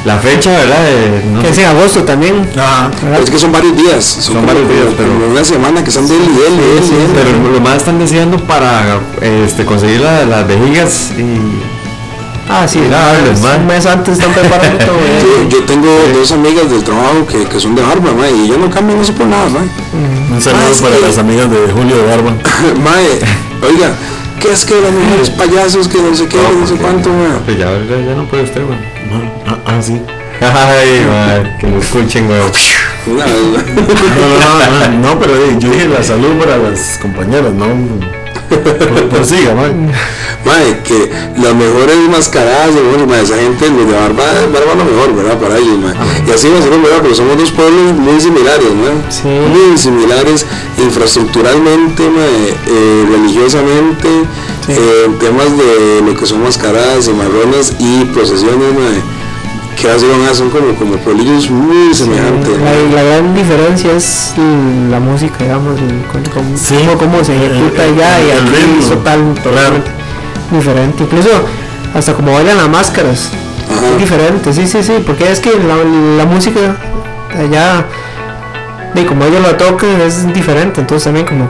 la fecha, ¿verdad? De, no Que es sé, en agosto también. Pero es que son varios días. Son, como- varios días, pero- una semana que están de él y él. pero lo más están deseando para este, conseguir la- las vejigas y Ah, sí, Mira, un mes- man. un mes antes están preparando todo. Yo, eh. yo tengo dos amigas del trabajo que, que son de barba, mae, y yo no cambio eso por nada, mae. Un saludo es para que- las amigas de Julio de Barba. mae, oiga, ¿qué es que los mejores payasos que no sé qué, no, sé cuánto, mae? Pues ya, ya, ya no puede usted, güey. Ah, ah, sí. Ay, ma, que lo escuchen, güey. No, no, no, no, pero yo dije la salud para las compañeras, no. Por- Prosiga, man. Mae, que las mejores mascaradas, bueno, mae, esa gente, los de barba, barba lo mejor, ¿verdad? Para ellos, mae. Y así va a ser, ¿verdad? Pero somos dos pueblos muy similares, ¿no? Sí. Muy similares infraestructuralmente, mae, eh, religiosamente, eh, en temas de lo que son mascaradas y marronas y procesiones, mae. Que así van a son como, como pueblillos muy semejantes. La, la gran diferencia es la música, digamos, el- con- con- Sí. cómo, cómo se ejecuta El- allá y el aquí ritmo. es total, totalmente diferente. Incluso hasta como bailan las máscaras, Ajá. es diferente, sí, sí, sí, porque es que la, la música allá, y como ellos la tocan, es diferente, entonces también como,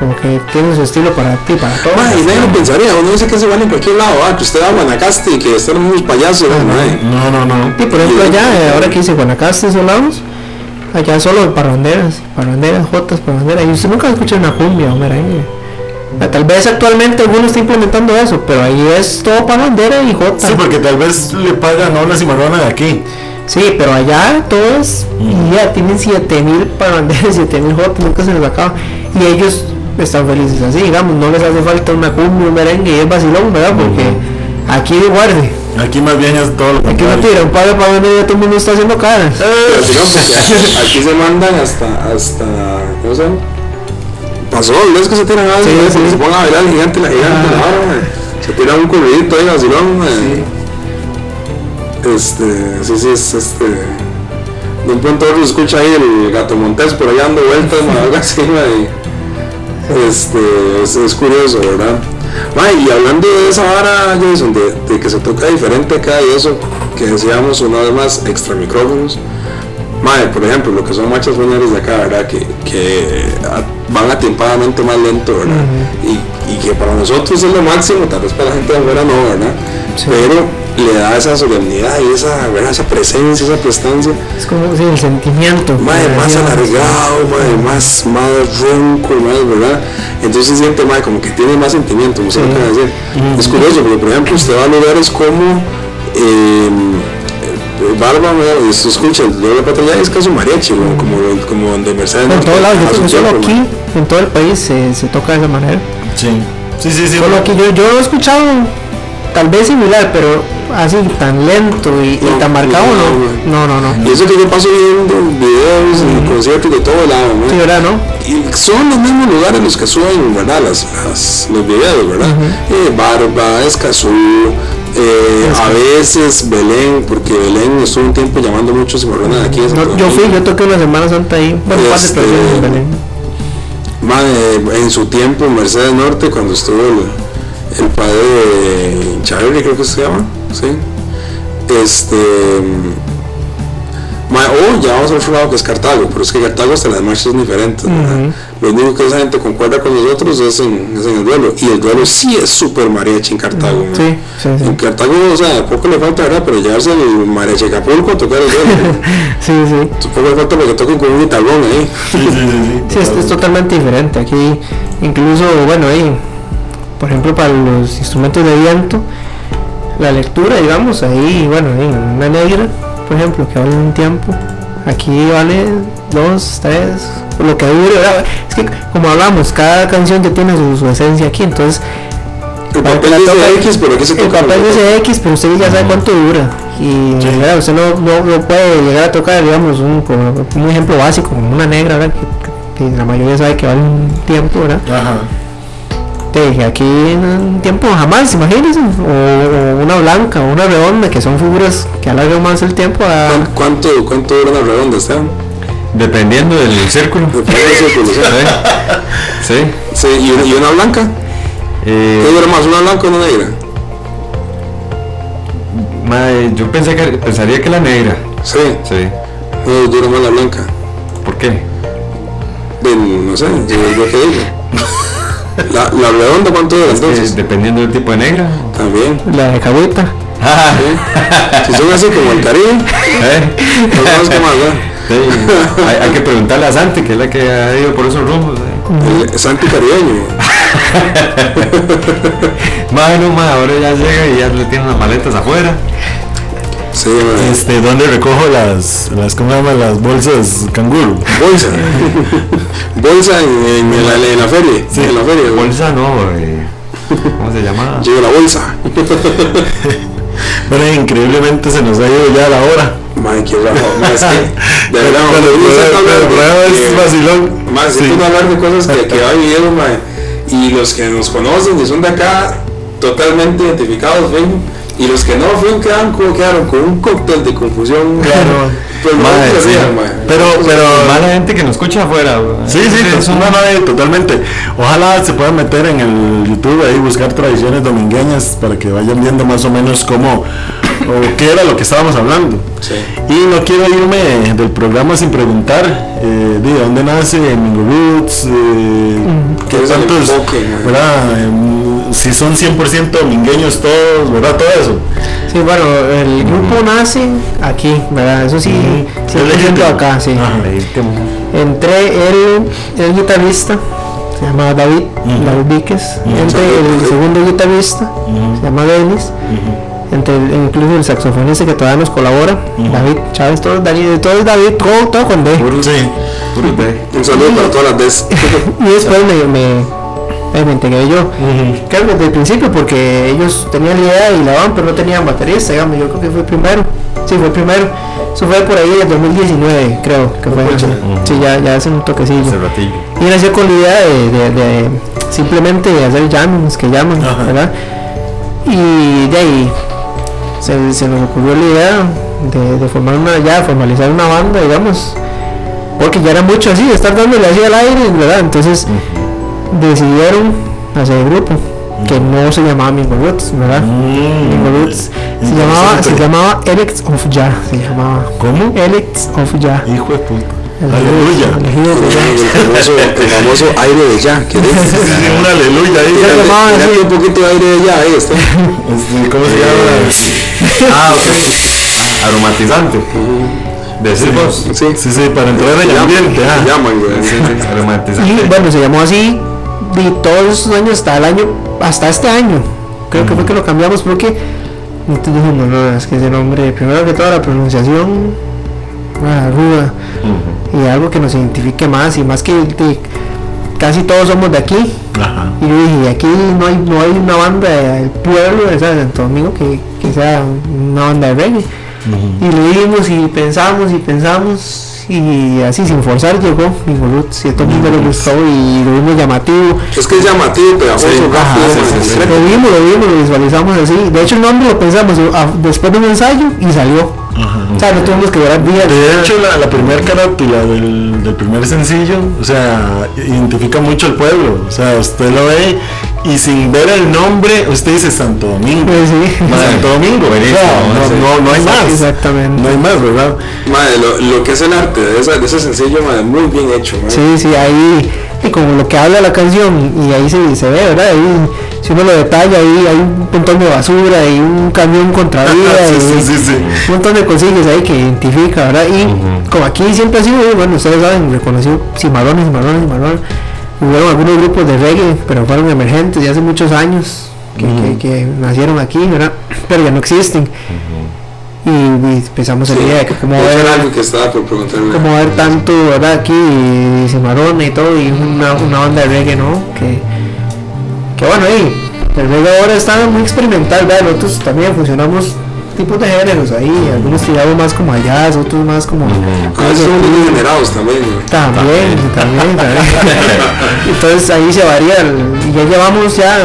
como que tiene su estilo para ti, para todos. Mae, y nadie lo pensaría, uno dice que se van en cualquier lado, ah, que usted va a Guanacaste y que están unos payasos, mae. No, no, no. Sí, por ejemplo allá, eh, ahora que dice Guanacaste, esos lados, allá solo parranderas, parranderas, jotas, parranderas, y usted nunca escucha una cumbia o merengue. Tal vez actualmente alguno está implementando eso, pero ahí es todo parrandera y jota. Sí, porque tal vez le pagan a una cimarrona de aquí. Sí, pero allá todos y ya tienen 7000 parranderas, 7000 jotas, nunca se les acaba. Y ellos están felices así, digamos, no les hace falta una cumbia, un merengue y es vacilón, ¿verdad? Porque aquí de guarde, Aquí más bien es todo lo aquí no tira un pago para donde ya todo el mundo está haciendo caras. Pero porque aquí se mandan hasta, hasta, ¿cómo se llama? Pasó, ¿ves que se tiran a Sí, sí. se pongan a bailar el gigante, la gigante, la vara, mae. se tiran un corridito ahí, vacilón, mae. Este, sí, sí, es este. De un pronto se escucha ahí el gato montés por ahí dando vueltas, algo así, mae. Este, es, es curioso, ¿verdad? Mae, y hablando de esa vara, Jason, de, de que se toca diferente acá y eso, que decíamos una vez más, extra micrófonos. Mae, por ejemplo, lo que son marchas funerarias de acá, ¿verdad? Que, que van atempadamente más lento, ¿verdad? y, y que para nosotros es lo máximo, tal vez para la gente de afuera no, ¿verdad? Pero le da esa solemnidad y esa, ¿verdad? esa presencia, esa prestancia. Es como sí, el sentimiento. Madre, más alargado, madre, más, más ronco, más, ¿verdad? Entonces se siente, madre, como que tiene más sentimiento, no sé lo que decir. Es curioso, porque por ejemplo, usted va a lugares como eh, Barba, ¿verdad? y se escucha el doble patrulla es casi un mariachi, como, como donde Mercedes En todos lados, yo solo tiempo, aquí, madre. en todo el país se, se toca de esa manera. Sí, sí, sí. sí Solo aquí yo, yo he escuchado tal vez similar, pero así tan lento y, tan marcado no, no. No, no. Y eso que yo paso viendo videos y conciertos de todo lado, ¿no? Sí, ¿verdad, no? Y son los mismos lugares los que suben, ¿verdad? Las, las- los videos, ¿verdad? Eh, Barba, Escazú, eh, a veces Belén, porque Belén estuvo un tiempo llamando mucho cimarrones de aquí. de No, yo fui, yo toqué una Semana Santa ahí. Bueno, un par de Este, personas en Belén. Eh, en su tiempo Mercedes Norte, cuando estuvo el, el padre de Charlie, creo que se llama, ¿sí? Este. ma, o ya vamos a otro lado que es Cartago, pero es que Cartago hasta las marchas son diferentes. ¿verdad? Lo único que esa gente concuerda con nosotros es en, es en el duelo. Y el duelo sí es súper mariachi en Cartago. ma. Sí, sí, sí. En Cartago, o sea, poco le falta, ¿verdad? Pero llevarse el mariachi Acapulco a tocar el duelo. Sí, sí. Poco le falta porque toquen con un guitarrón ahí. Sí, sí, sí, sí. Sí, es, es totalmente diferente. Aquí, incluso, bueno, ahí, por ejemplo, para los instrumentos de viento, la lectura, digamos, ahí, bueno, ahí, una negra, por ejemplo, que vale un tiempo, aquí vale dos, tres, por lo que dure, ¿verdad? Es que, como hablamos, cada canción ya tiene su, su esencia aquí, entonces, El que papel la dice toque- X, pero aquí se el toca. papel dice X, pero usted ya sabe cuánto dura. Y ¿verdad? usted no, no, no puede llegar a tocar, digamos, un, un ejemplo básico, como una negra, ¿verdad? Que, que la mayoría sabe que vale un tiempo, ¿verdad? Ajá. Te dije, aquí en un tiempo jamás, imagínense, o, o una blanca, o una redonda, que son figuras que alargan más el tiempo a... ¿Cuán- ¿Cuánto, cuánto dura una redonda, Esteban? Dependiendo del círculo. Depende del círculo, sí. Sí. Sí, ¿y, una- y una blanca? Eh, ¿Qué dura más, una blanca o una negra? mae, yo pensé que, pensaría que la negra. Sí, Sí. no dura más la blanca. ¿Por qué? De, no sé, yo es lo que digo. La, la redonda, ¿cuánto Eh, entonces? dependiendo del tipo de negra. También. La de Cahuita. Ah, Si son así como el Caribe, ¿eh? Sí. Hay, hay que preguntarle a Santi, que es la que ha ido por esos rumbos. ¿eh? El Santi Caribeño. Mae, no, ahora ya llega y ya le tienen las maletas afuera. Sí. Este, ¿dónde recojo las, las, ¿cómo se llama? Las bolsas canguro? Bolsa. Bolsa en, en la, en la feria. Sí, en la feria. Bolsa no, eh, ¿cómo se llama? Llevo la bolsa. Bueno, increíblemente se nos ha ido ya la hora. Madre, qué raro. Es que, de verdad, cuando uno es vacilón. Más, Sí. hablar de cosas que, que va viviendo, mae. Y los que nos conocen y son de acá, totalmente identificados, ven. Y los que no, quedan como quedaron con un cóctel de confusión. Claro. No sí. rían, mae. Pero, pero, Mala gente que nos escucha afuera. Sí, sí, Es pues, un- no, no, eh, totalmente. Ojalá se puedan meter en el YouTube ahí, buscar tradiciones domingueñas para que vayan viendo más o menos cómo o qué era lo que estábamos hablando. Sí. Y no quiero irme del programa sin preguntar eh, de dónde nace Mingo Roots, eh, qué ¿Cuál es el tantos, enfoque, ¿no? ¿verdad? Si son 100% domingueños todos, ¿verdad? Todo eso. Sí, bueno, el grupo nace aquí, ¿verdad? Eso sí, 100% legítimo. acá, sí. Ajá. Entre él, el guitarrista, se llama David, David Víquez, entre el segundo guitarrista, se llama Dennis, entre el- incluso el saxofonista que todavía nos colabora, David Chávez, todo, David, todo es David, todo, todo con D. Sí. Un saludo para todas las des. y después me, me, me integré yo. Creo que desde el principio porque ellos tenían la idea y la van, pero no tenían baterista, digamos, yo creo que fue primero. Sí, fue primero. Eso fue por ahí en el 2019, creo que fue. Pucha. Sí, ya, ya hace un toquecillo. Hace ratillo. Y nació con la idea de, de- de simplemente hacer jammings, que llaman. ¿verdad? Y de ahí se, se nos ocurrió la idea de, de formar una, ya formalizar una banda, digamos, porque ya era mucho así, estar dándole así al aire, ¿verdad? Entonces decidieron hacer el grupo, que no se llamaba Mingo Roots, ¿verdad? Mingo Roots se llamaba, se llamaba Elects of Ya, se llamaba. ¿Cómo? Elects of Ya. Hijo de puta. Elegidos- Aleluya. elegidos de Ya. El famoso, el famoso aire de ya. ¿Qué dices? Sí, un aleluya ahí. Se llamaba así. un poquito de aire de ya, ahí está. Este, ¿Cómo se llama? Ah, ok. Aromatizante. Decimos. Sí, Sí, sí, para entrar en el ambiente. ah. llaman, güey. Aromatizante. Y bueno, se llamó así de todos esos años hasta el año, hasta este año. Creo que fue que lo cambiamos porque entonces dijimos, no, es que ese nombre, primero que todo la pronunciación, ruda, y algo que nos identifique más y más que de- casi todos somos de aquí. Ajá. Y yo dije, y aquí no hay, no hay una banda del pueblo de. Santo Domingo que, que sea una banda de reggae. Y lo vimos y pensamos y pensamos y así sin forzar llegó y todo el mundo le gustó y lo vimos llamativo. Es que es llamativo, pegajoso, Sí, Ajá, sí, sí. Lo vimos, lo vimos, lo visualizamos así. De hecho el nombre lo pensamos ah, después de un ensayo y salió. O sea, no tuvimos que durar días. De hecho, la, la primera carátula del, del primer sencillo, o sea, identifica mucho al pueblo. O sea, usted lo ve y sin ver el nombre, usted dice Santo Domingo. Pues sí. Santo Domingo. No, no, no hay más. Exactamente. No hay más, ¿verdad? Madre, lo, lo que es el arte de, esa- de ese sencillo, madre, muy bien hecho, madre. Sí, sí, ahí, y como lo que habla la canción, y ahí se, se ve, ¿verdad? Ahí, si uno lo detalla, ahí hay un montón de basura, y un camión contra vida, sí, y sí, sí, sí. un montón de cosillas ahí que identifica, ¿verdad? Y como aquí siempre ha sido, bueno, ustedes saben, reconocido cimarrones, cimarrones, cimarrones. Hubo algunos grupos de reggae, pero fueron emergentes de hace muchos años, que, que- que nacieron aquí, ¿verdad? Pero ya no existen. Y, y empezamos a la idea de que como ver, algo que estaba por preguntarme. como ver tanto, ¿verdad? Aquí, y cimarrones y todo, y una, una banda de reggae, ¿no? Que, que bueno, ahí, el reggae ahora está muy experimental, ¿verdad? Nosotros también funcionamos tipos de géneros ahí, algunos tiramos más como a jazz, otros más como... A veces son muy degenerados también. También, también, también. Entonces ahí se varía, y ya llevamos ya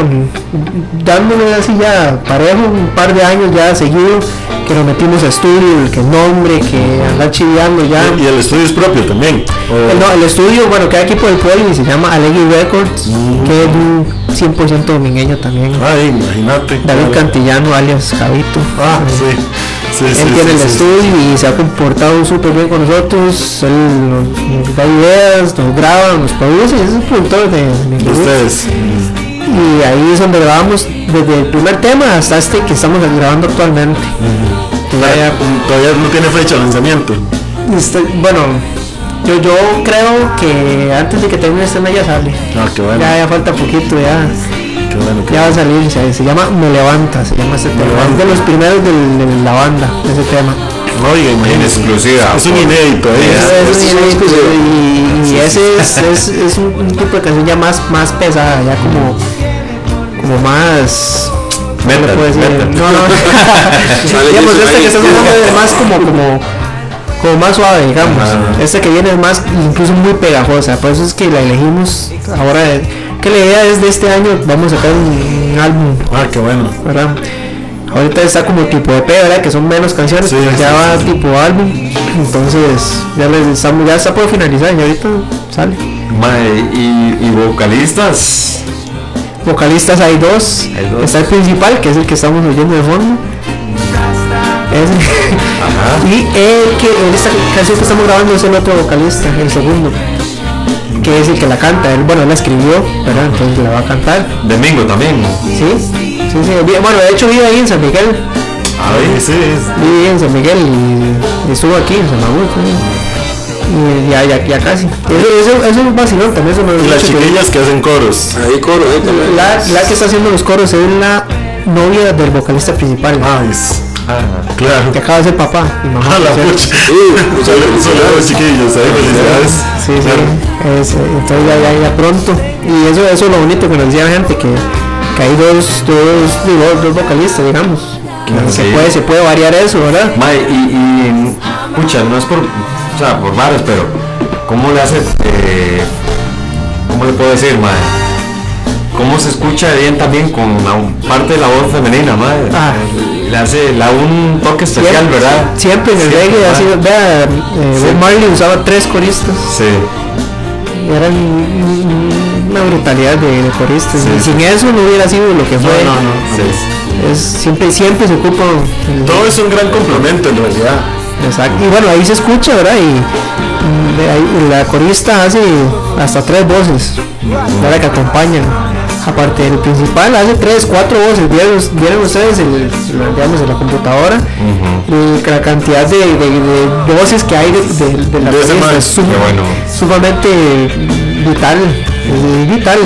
dándole así ya parejo un par de años ya seguido que nos metimos a estudio, que nombre, que andar chiviando ya. Y el estudio es propio también. El, no, el estudio, bueno, queda aquí por el poli, se llama Alegui Records, que es un 100% domingueño también. Ay, imagínate. David Claro. Cantillano, alias Javito. Ah, sí. Sí, sí, Él tiene sí, el sí. estudio y se ha comportado súper bien con nosotros. Él nos, nos da ideas, nos graba, nos produce. Es el productor de, de De Ustedes. Y ahí es donde grabamos desde el primer tema hasta este que estamos grabando actualmente. Todavía, todavía no tiene fecha de lanzamiento. este, bueno, yo, yo creo que antes de que termine este mes ya sale. Ah, qué bueno. Ya, ya falta poquito, ya, Qué bueno. qué ya va a salir. Se, se llama Me Levanta, se llama este tema. Es de los primeros de, la banda, ese tema. Oiga, imagínese. exclusiva. Es un inédito, ¿eh? Es épico, sí. y, y ese es, es, es un, un tipo de canción ya más, más pesada, ya como, como más. No, no. Sale digamos, este que estás hablando es más como, como, como más suave, digamos. Ajá. Este que viene es más, incluso muy pegajosa, por eso es que la elegimos ahora. Que la idea es de este año, vamos a sacar un, un álbum, Ah, qué bueno. ¿verdad? Ahorita está como tipo EP, ¿verdad? Que son menos canciones, Sí, ya sí, va sí. tipo álbum. Entonces, ya, les estamos, ya está por finalizar y ahorita sale. Y, y vocalistas. Vocalistas hay dos. Hay dos. Está el principal, que es el que estamos oyendo de fondo. Y el que en esta canción que estamos grabando es el otro vocalista, el segundo. Que es el que la canta. Él, bueno, él la escribió, ¿verdad? Entonces la va a cantar. Domingo también. Sí, sí, sí. Bueno, de hecho vive ahí en San Miguel. Ay, sí, es- Vive en San Miguel y, y estuvo aquí en San Manuel. Y ya, ya, ya casi. Eso, eso, eso es un vacilón también. Eso me lo Y las mucho que- chiquillas que hacen coros. Ahí coro, ahí también. La, la que está haciendo los coros es la novia del vocalista principal. Ay, es- Ajá. claro. Que acaba de ser papá y mamá. Ah, la pucha. Saludos, felicidades. chiquillos. Ahí, felicidades. Sí, sí. Es, eh, entonces ya, ya, ya pronto. Y eso, eso es lo bonito que nos decía la gente, que, que hay dos, dos, digo, dos vocalistas, digamos. Que se, Sí. puede, se puede variar eso, ¿verdad? Mae, y, y pucha, no es por, o sea, por varios, pero ¿cómo le hace, eh, cómo le puedo decir, mae? ¿Cómo se escucha bien también con la parte de la voz femenina, mae? Ah. Le hace la, un toque especial, Siempre- ¿verdad? Siempre en el Siempre, reggae ha sido, vea, eh, Sí. Bob Marley usaba tres coristas. Sí, Eran una brutalidad de, de coristas. Sí, y sin eso no hubiera sido lo que fue. sí. Es, siempre, siempre se ocupa. el- Todo es un gran complemento en realidad. Exacto. Y bueno, ahí se escucha, ¿verdad? Y mm, la corista hace hasta tres voces, ¿verdad? Que acompañan aparte del principal, hace tres, cuatro voces. Vieron, vieron ustedes el, digamos, en la computadora y la cantidad de, de- de voces que hay de, de- la man, es sum- qué bueno. sumamente vital, es vital,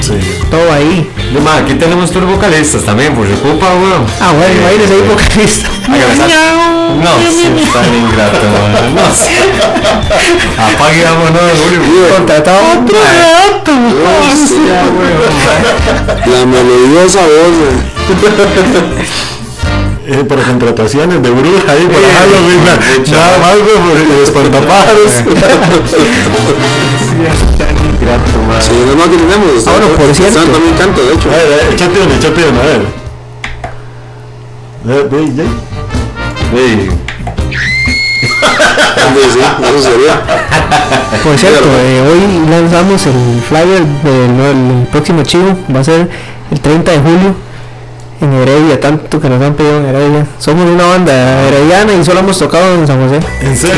Sí. todo ahí. Ma, aquí tenemos tus vocalistas también, por si ocupa, weón. Ah, bueno, Eh, ahí vocalista. Hágale, sal- No, bien ingrato, man. No. Apague, vámonos. Contratado otro rato. Ya, weón, La melodiosa voz. eh. Eh, por contrataciones de bruja ahí para Halloween, na- nada más güey, por el espantapájaros. Sí, no, no, aquí tenemos. Ah, bueno, por cierto. Están también canto, de hecho. A ver, eh, échate una, échate una, a ver. Sí. Eso sería. Por cierto, eh, hoy lanzamos el flyer del próximo chivo. Va a ser el 30 de julio en Heredia, tanto que nos han pedido en Heredia. Somos una banda herediana y solo hemos tocado en San José. En serio.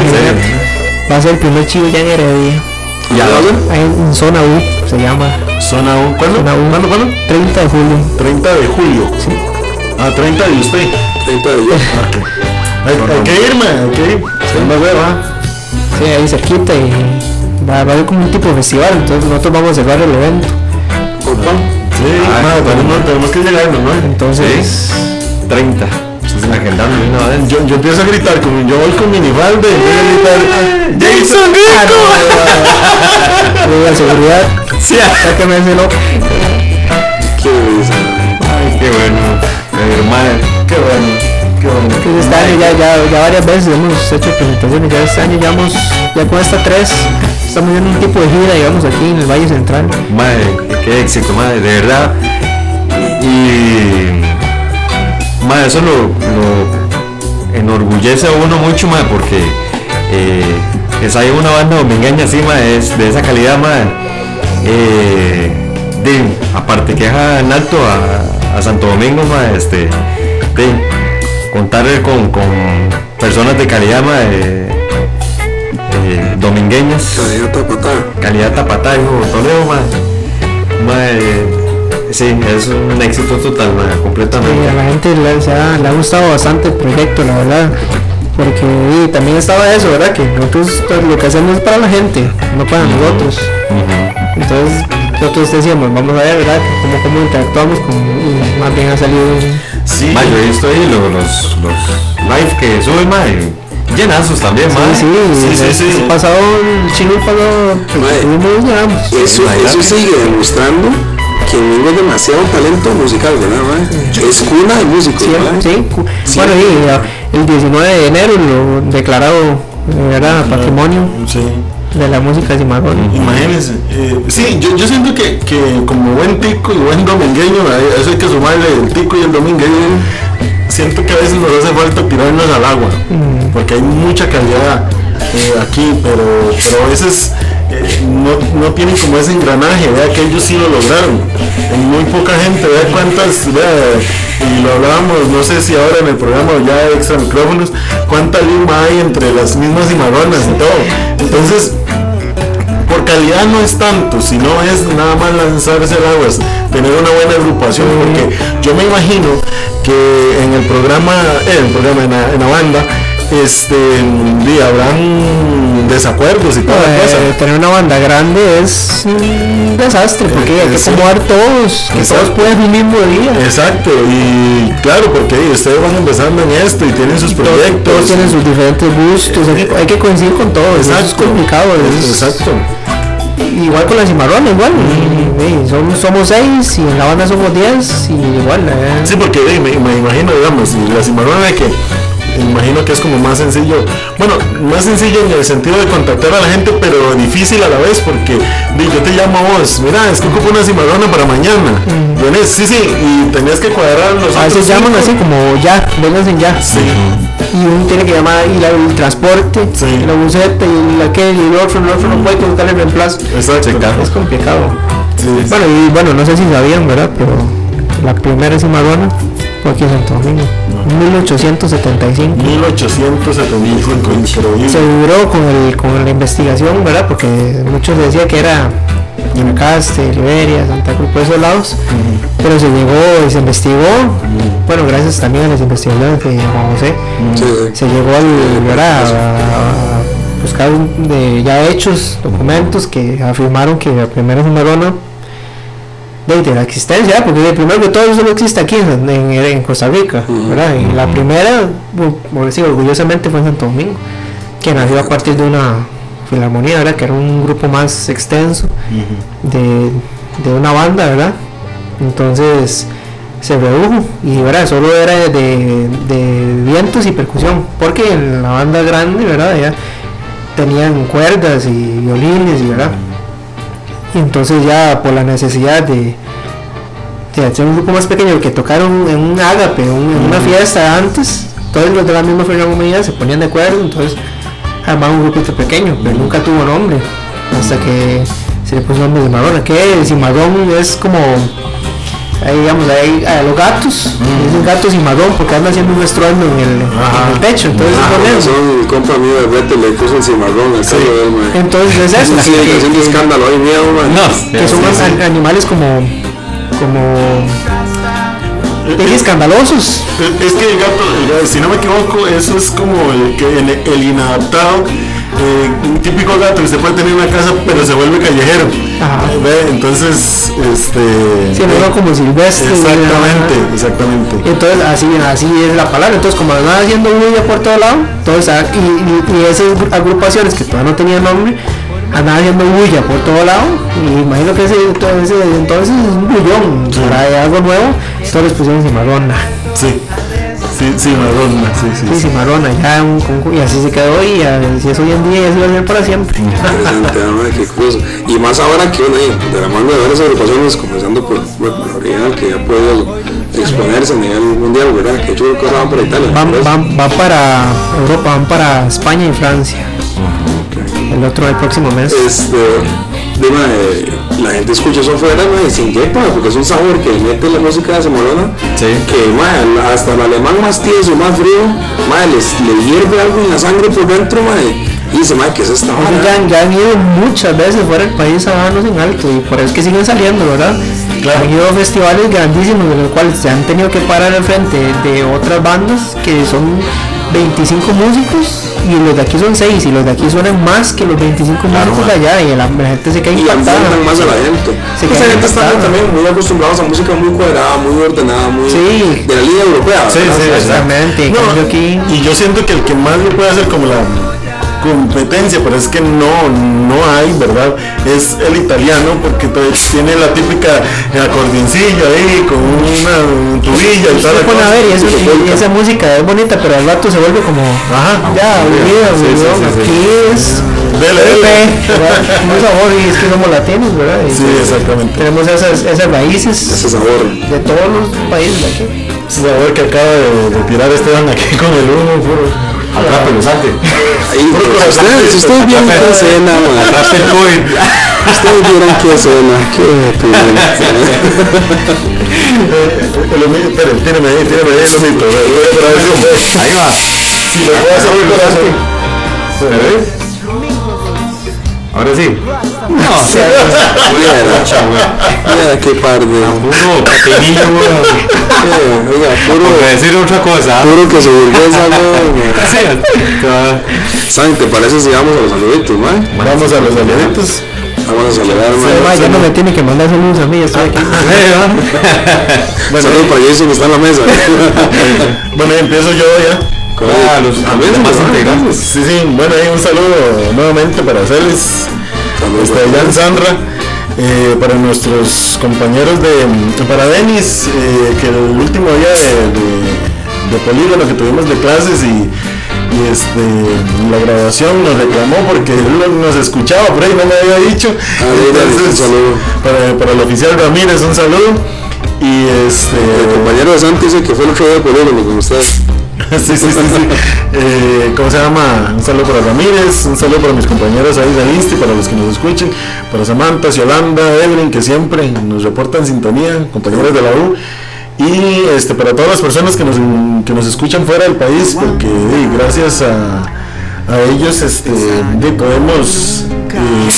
Va a ser el primer chivo ya en Heredia. ¿Ya lo en zona U se llama. Zona 1. ¿Cuándo? Zona U. ¿Cuándo, cuándo? 30 de julio. 30 de julio. Sí. Ah, 30 de usted. 30 de yo. Hay, hay que irme, hay que ir. Se va a ver, va. Sí, ahí cerquita y va, va a haber como un tipo de festival. Entonces nosotros vamos a cerrar el evento. Compa. Sí, ma, tenemos, tenemos que llegarnos, ¿no? Entonces, 30. Una vez. Yo, yo empiezo a gritar, como yo voy con minifalda y empiezo a gritar ¡Jason Ah, Rico! no, no, no, la seguridad. Sí, Ya que me hace loco. Qué risa. Ay, qué bueno. Eh, qué bueno, qué bueno. Que Este año ya, ya, ya varias veces hemos hecho presentaciones, ya este año ya hemos, ya con esta tres, estamos viendo un tipo de gira, digamos, aquí en el Valle Central. Madre, qué éxito, madre, de verdad. Y. Madre, eso lo, lo enorgullece a uno mucho, madre, porque eh, es ahí una banda domingueña así, madre, es de esa calidad, madre. Eh, de, aparte que deja en alto a, a Santo Domingo, madre, este, de, contar con, con personas de calidad, eh, domingueñas Cadena tapatá. calidad tapatá, hijo, Toledo, ma. Ma, eh, sí, es un éxito total, ma, Y a completamente. la gente le, se ha, le ha gustado bastante el proyecto, la verdad. Porque y también estaba eso, ¿verdad? Que nosotros pues, lo que hacemos es para la gente, no para nosotros. Entonces nosotros decíamos, vamos a ver, ¿verdad? Cómo, cómo interactuamos con... Y más bien ha salido... Sí, Ma, yo he visto ahí lo- los, los live que suben, ma, llenazos también, ma. Sí, sí, sí, sí. el pasado, el chino pasado, llegamos. Eso, eso sigue demostrando que Mingo es demasiado talento musical, ¿verdad? mae? Es cuna de músicos, Sí, sí. Bueno, y eh, el 19 de enero lo declarado eh, era patrimonio sí. De la música cimarrón. Imagínense. eh, sí, yo, yo siento que, que como buen tico y buen domingueño, a eso hay que sumarle el tico y el domingueño. Siento que a veces nos hace falta tirarnos al agua, porque hay mucha calidad eh, aquí, pero, pero a veces eh, no, no tienen como ese engranaje, vea que ellos sí lo lograron. En muy poca gente, vea cuántas, vea, y lo hablábamos, no sé si ahora en el programa o ya extra micrófonos, cuánta lima hay entre las mismas cimarronas y todo. Entonces, por calidad no es tanto, sino es nada más lanzarse al agua, tener una buena agrupación, porque yo me imagino que en el programa, eh, en el programa, en la, en la banda, este, di, habrán desacuerdos y toda la cosa. Eh, tener una banda grande es un desastre porque hay que sí. acomodar todos, que todos puedan el mismo día. Exacto, y claro, porque ustedes van empezando en esto y tienen sus proyectos. todos tienen sus diferentes gustos, hay que, hay que coincidir con todos, es complicado. es- Exacto. Igual con la cimarrón, igual. y- y somos, somos seis y en la banda somos diez y igual. eh, Sí, porque me, me imagino, digamos, y la cimarrona de que imagino que es como más sencillo, bueno, más sencillo en el sentido de contactar a la gente, pero difícil a la vez, porque yo te llamo a vos, mira, es que ocupo una cimarrona para mañana, ¿Tenés? Sí, sí, y tenés que cuadrar los A veces llaman así como ya, vénganse ya. Sí, Y uno tiene que llamar y la- el transporte, Sí. y la buseta y la que y el otro, el otro no puede buscar el reemplazo. exacto. Es complicado. Sí, sí. Bueno, y bueno, no sé si sabían, ¿verdad? Pero la primera cimarrona aquí en Santo Domingo, 1875. 1875, increíble. Se duró con, el, con la investigación, ¿verdad? Porque muchos decían que era Guanacaste, Liberia, Santa Cruz, por esos lados. Pero se llegó y se investigó, bueno, gracias también a las investigaciones de Juan José, se llegó al, ¿verdad? a, a buscar un- de, ya hechos, documentos que afirmaron que la primera cimarrona de, de la existencia, porque de primero que todo eso solo existe aquí en, en- en Costa Rica, ¿verdad? Y la primera, por decir orgullosamente, fue en Santo Domingo, que nació a partir de una filarmonía, ¿verdad? Que era un grupo más extenso de, de una banda, ¿verdad? Entonces se redujo y ¿verdad? solo era de, de vientos y percusión, porque en la banda grande, ¿verdad? Ya tenían cuerdas y violines, y ¿verdad? Y entonces ya por la necesidad de, de hacer un grupo más pequeño que tocaron en un ágape, un- en una fiesta antes, todos los de la misma filarmonía se ponían de acuerdo, entonces armaban un grupito pequeño, pero nunca tuvo nombre, hasta que se le puso nombre de Cimarrón, que cimarrón es como, ahí digamos, ahí a los gatos, dicen gatos cimarrón porque anda haciendo un estruendo en el, en el pecho, entonces Ah, es con eso. razón, el compa mío de Brete le puso el cimarrón al carro de él, mae. Entonces es eso, Sí, que- que- escándalo, hay miedo. No, que son sí, sí. an- animales como como eh, escandalosos Es es que el gato, gato, si no me equivoco, eso es como el, que, el, el inadaptado, eh, un típico gato que se puede tener en una casa pero se vuelve callejero. Ajá. ¿Ve? Entonces, este... sí, no como silvestres Exactamente, exactamente. entonces así así es la palabra. Entonces como andaban haciendo bulla por todo lado entonces ah, y, y- y esas gru- agrupaciones que todavía no tenían nombre andaban haciendo bulla por todo lado. Y imagino que ese, ese entonces es un bullón para algo nuevo. Todos les pusieron cimarrona Sí, sí, sí, Madonna, sí, sí. sí, sí. cimarrona ya un, un- y así se quedó y así es hoy en día y así va a ser para siempre qué curioso. Y más ahora que uno ahí, de la mano de varias agrupaciones, comenzando por la original que ya ha podido exponerse a nivel mundial, ¿verdad? Que hecho cosas van para Italia. Van, van, van para Europa, van para España y Francia. El otro el próximo mes. Este, eh, la gente escucha eso afuera, mae, y se inyecta, porque es un sabor que mete la música de Zamorona, Sí. que hasta el alemán más tieso, más frío, mae, les, le hierve algo en la sangre por dentro, mae, y dice, mae, ¿qué es esta ya, han- ya han ido muchas veces fuera del país a darnos en alto y por eso es que siguen saliendo, ¿verdad? Han ido a festivales grandísimos en los cuales se han tenido que parar al frente de otras bandas que son 25 músicos y los de aquí son 6 y los de aquí suenan más que los 25 músicos de allá y la, la gente se queda y impactada. ambientan más a la gente. Se Esa queda gente está también muy acostumbrados a música muy cuadrada, muy ordenada, muy Sí. de la línea europea. Sí, ¿verdad? sí, Exactamente, No, aquí Y yo siento que el que más lo puede hacer como la competencia, pero es que no, no hay, ¿verdad? Es el italiano porque pues, tiene la típica acordeoncillo ahí con una tubilla y la pone a ver y, eso- y- y esa música es bonita, pero al rato se vuelve como Ajá. ya aburrida, Sí, sí, sí. Aquí es Dele, dele. un sabor y es que somos latinos, ¿verdad? Y Sí, exactamente. Tenemos esas, esas raíces Ese sabor. de todos los países de aquí. Ese sabor que acaba de, de tirar Esteban aquí con el humo, puro. Atrápelo, salte. Ahí, si ustedes, si ustedes vieron qué escena, man, Atrape el COVID. ustedes vieron qué escena, qué opinión. El humito, espere, tíreme ahí, tíreme ahí ve, ve. Ahí va. Si le puedo hacer un corazón. ¿Ve? Ahora sí. No, Mira, mira qué par de. Puro pepinillo, weón. Oiga, Por puro, decir otra cosa. puro que se burguesa, no. Sí, te va- ¿Saben? ¿Te parece si vamos a los saluditos, man? Vamos a los saluditos. Vamos a saludar, Sí, ma, man. ya no me tiene que mandar saludos a mí, ya estoy aquí. Bueno, Saludos para Jason que está en la mesa. Bueno, empiezo yo ya. Ah, los A ver, demás man. integrantes. Sí, sí, bueno, ahí un saludo nuevamente para Celis, Saludos este, para Jan Sandra, eh, para nuestros compañeros de, para Denis, eh, que el último día de, de, de polígono que tuvimos de clases y, y, este, la grabación nos reclamó porque él no- nos escuchaba, por ahí no me había dicho. Ah, Denis, un saludo. Para, para el oficial Ramírez, un saludo. Y este, El compañero de Santi dice que fue el otro día de polígono con ustedes. sí, sí, sí, sí. Eh, ¿Cómo se llama? Un saludo para Ramírez, un saludo para mis compañeros ahí de Insti, para los que nos escuchen, para Samantha, Yolanda, Evelyn, que siempre nos reportan sintonía, compañeros de la U. Y este, para todas las personas que nos, que nos escuchan fuera del país, porque gracias a, a ellos este, de- podemos eh,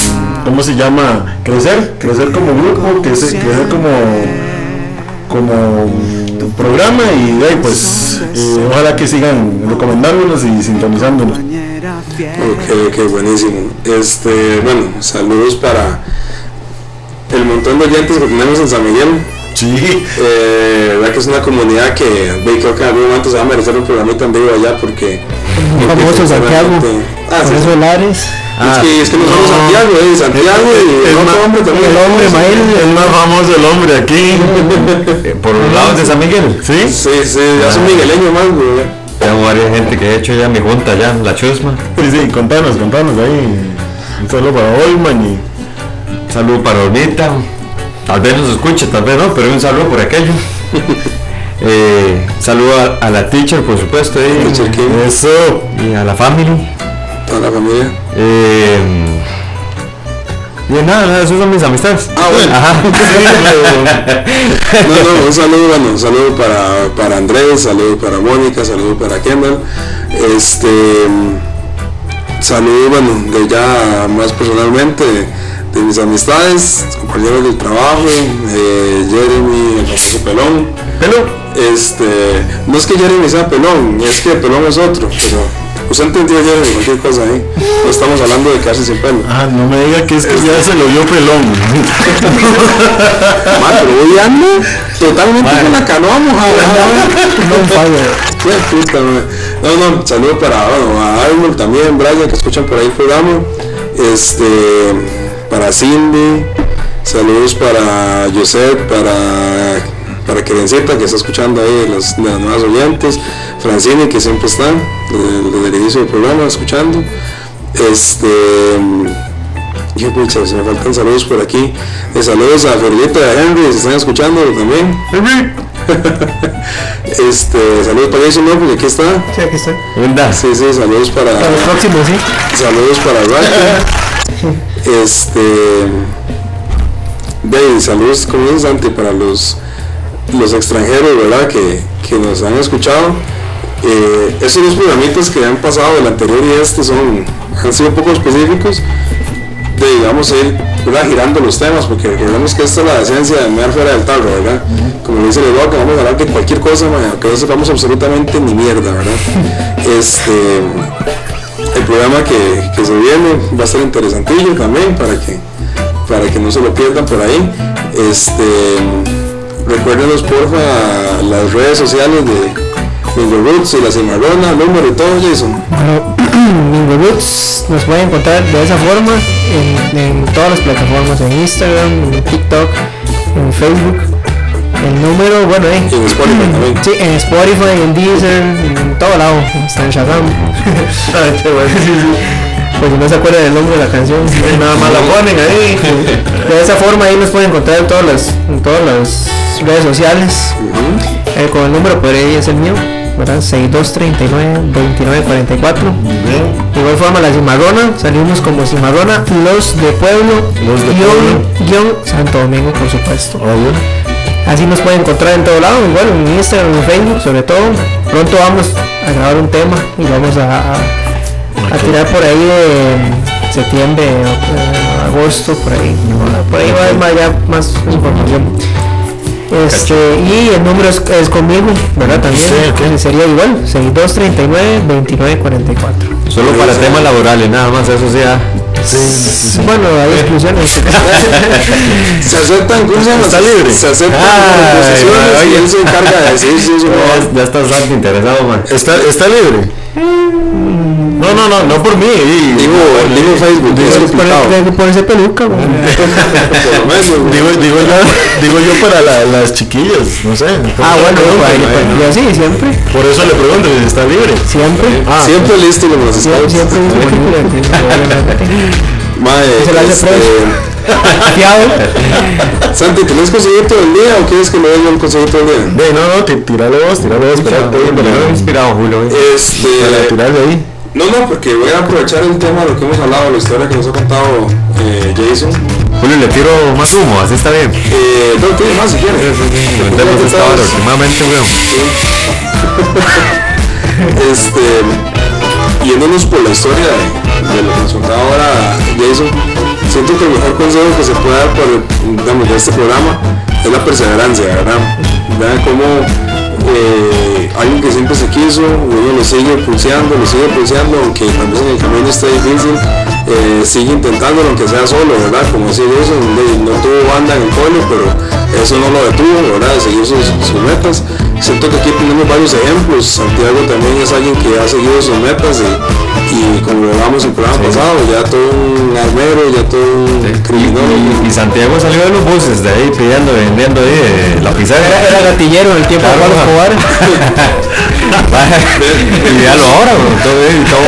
¿cómo se llama? Crecer, crecer como grupo, crecer, crecer como como programa y de ahí, pues eh, ojalá que sigan recomendándonos y sintonizándonos. Ok, ok, buenísimo. Este, bueno, saludos para el montón de oyentes que tenemos en San Miguel. Sí. Eh, verdad que es una comunidad que ve, creo que en algún momento se va a merecer un programita en vivo allá porque. Muy famoso Santiago. Ah, sí, Por es, que, es que no somos Santiago, eh, Santiago y el otro hombre también. El hombre, Mael. Es más famoso el hombre aquí. Eh, Por los lados de San Miguel. ¿Sí? Sí, sí, ya soy migueleño más, güey. Tengo varias gente que he hecho ya mi junta ya, la chusma. Sí, sí, contanos, contanos ahí. Un saludo para Olman y Saludo para Ornita. Tal vez nos escuche, tal vez no, pero un saludo por aquello. Eh, saludo a, a la teacher, por supuesto, eso. y a la family. Toda la familia. Eh, y nada, nada, esos son mis amistades. Ah, bueno. Ajá. No, no, un saludo, bueno, un saludo para, para Andrés, saludo para Mónica, saludo para Kendall. Este, saludo, bueno, de ya más personalmente, de mis amistades, compañeros del trabajo, eh, Jeremy, el famoso pelón. Hello. Este, no es que Jeremy sea pelón, es que pelón es otro, pero usted entendió Jeremy, cualquier cosa ahí. No estamos hablando de casi sin pelo. Ah, no me diga que es que ya se lo vio pelón. Ma, pero hoy ando totalmente con la canoa mojada. No falla. Puta. No, no, saludo para bueno, a Arnold también, Brian, que escuchan por ahí el programa. Este, para Cindy, saludos para Josep, para, para Kerencita, que está escuchando ahí las, las nuevas oyentes. Francine, que siempre está, desde, desde el inicio del programa, escuchando. Este, Qué pucha, se me faltan saludos por aquí. Eh, saludos a Ferlita y a Henry, si están escuchando también. este, saludos para Jason López, aquí está. Sí, aquí estoy. Linda. Sí, sí, saludos para. Para los próximos, sí. Saludos para Raquel. Este. De saludos como dice Santi para los, los extranjeros, ¿verdad? Que, que nos han escuchado. Eh, esos dos programitas que han pasado, el anterior y este, son, han sido un poco específicos. De, digamos, ir ¿verdad? girando los temas, porque recordemos que esta es la esencia de mear fuera del tarro, ¿verdad? Como dice el Eduardo, vamos a hablar de cualquier cosa, que no sepamos absolutamente ni mierda, ¿verdad? Este el programa que, que se viene va a estar interesantillo también para que para que no se lo pierdan por ahí este recuérdenos porfa las redes sociales de Mingo Roots y la Cimarrona, número y todo Jason Bueno, Mingo Roots nos pueden encontrar de esa forma en, en todas las plataformas, en Instagram, en TikTok, en Facebook. El número, bueno, eh, en Spotify también sí, en Spotify, en Deezer, en todo lado, hasta en Shazam. Pues si no se acuerdan del nombre de la canción, nada más la ponen ahí. De esa forma ahí nos pueden encontrar en todas las, en todas las redes sociales. Eh, con el número, pero ahí es el mío, ¿verdad? 6239-2944. De igual forma la cimarrona, salimos como cimarrona, los de pueblo, Los de guion, Pueblo. guion Santo Domingo, por supuesto. Ah. Así nos pueden encontrar en todo lado, igual en Instagram, en Facebook, sobre todo. Pronto vamos a grabar un tema y vamos a, a- a tirar por ahí de septiembre, agosto, por ahí. Por ahí va a haber más, ya más información. Este, y el número es, es conmigo, ¿verdad? También Sí, ok. que sería igual, 6239-2944. Solo para temas laborales, nada más, eso sí. ah. Bueno, hay exclusiones. se aceptan ¿cómo se llama? Está libre. se aceptan Ay, posiciones y oye. él se encarga de decir si va. Ya, estás bastante interesado, man. ¿Está, está libre? No, no, no, no por mí. digo, digo Facebook es Por, ese peluca, güey. Digo, digo, yo, digo yo para la- las chiquillas, no sé. Ah, bueno, pues, ¿no? pues, yo sí, siempre, Por eso le pregunto si está libre. siempre. Ah, siempre listo como los Siempre, scouts siempre. Mae, Se la hace este. Santi, ¿tenés conseguido todo el día o quieres que lo dé yo el conseguido todo el día? Ve, no, no, ti- tírale vos, tírale vos, Pero inspirado, Julio. Este, ahí. No, no, porque voy a aprovechar el tema de lo que hemos hablado, la historia que nos ha contado eh, Jason. Julio, le tiro más humo, así está bien. Eh, no, tiene más si quieres. Metemos esta hora últimamente, weón. Este, yéndonos por la historia de, de lo que nos contaba ahora Jason, siento que el mejor consejo que se puede dar por, digamos, de este programa es la perseverancia, ¿verdad? ¿Verdad? Como eh, alguien que siempre se quiso, uno lo sigue pulseando, lo sigue pulseando, aunque tal vez en el camino esté difícil, eh, sigue intentándolo aunque sea solo, ¿verdad? Como decir eso, no tuvo banda en el pueblo, pero eso no lo detuvo, ¿verdad? De seguir sus, sus metas. Siento que aquí tenemos varios ejemplos. Santiago también es alguien que ha seguido sus metas y, y como lo hablamos en el programa pasado, ya todo un armero, ya todo un Y, criminólogo. y- y Santiago salió de los buses de ahí pidiendo, vendiendo ahí eh, la pizarra. Era, era gatillero en el tiempo de Claro, Pablo ma. Escobar. y véalo ahora, güey, todo, todo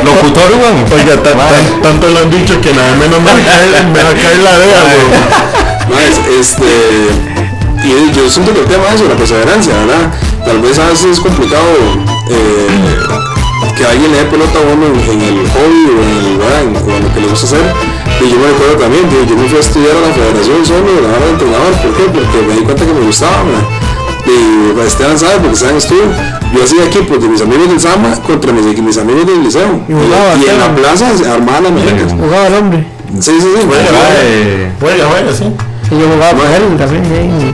un locutor, güey. Oiga, tan- tan- tanto lo han dicho que nada menos me va a caer, me va a caer la vea, este, y yo siento que el tema es eso, la perseverancia, ¿verdad? Tal vez a veces es complicado eh, que alguien le dé pelota a uno en, en el hobby o en, el, en- o en lo que le gusta hacer. Y yo me recuerdo también, digo, yo me fui a estudiar a la federación solo, la hora de entrenador, ¿por qué? Porque me di cuenta que me gustaba, ¿verdad? Y pues, Esteban sabe, porque está en estudio, yo hacía equipos de mis amigos del Sama contra mis, mis amigos del liceo. Y jugaba, y en la Esteban. plaza se las melecas. Jugaba el hombre. Sí, sí, sí. Juega, bueno, Juega, juega, sí. Y yo jugaba con él también.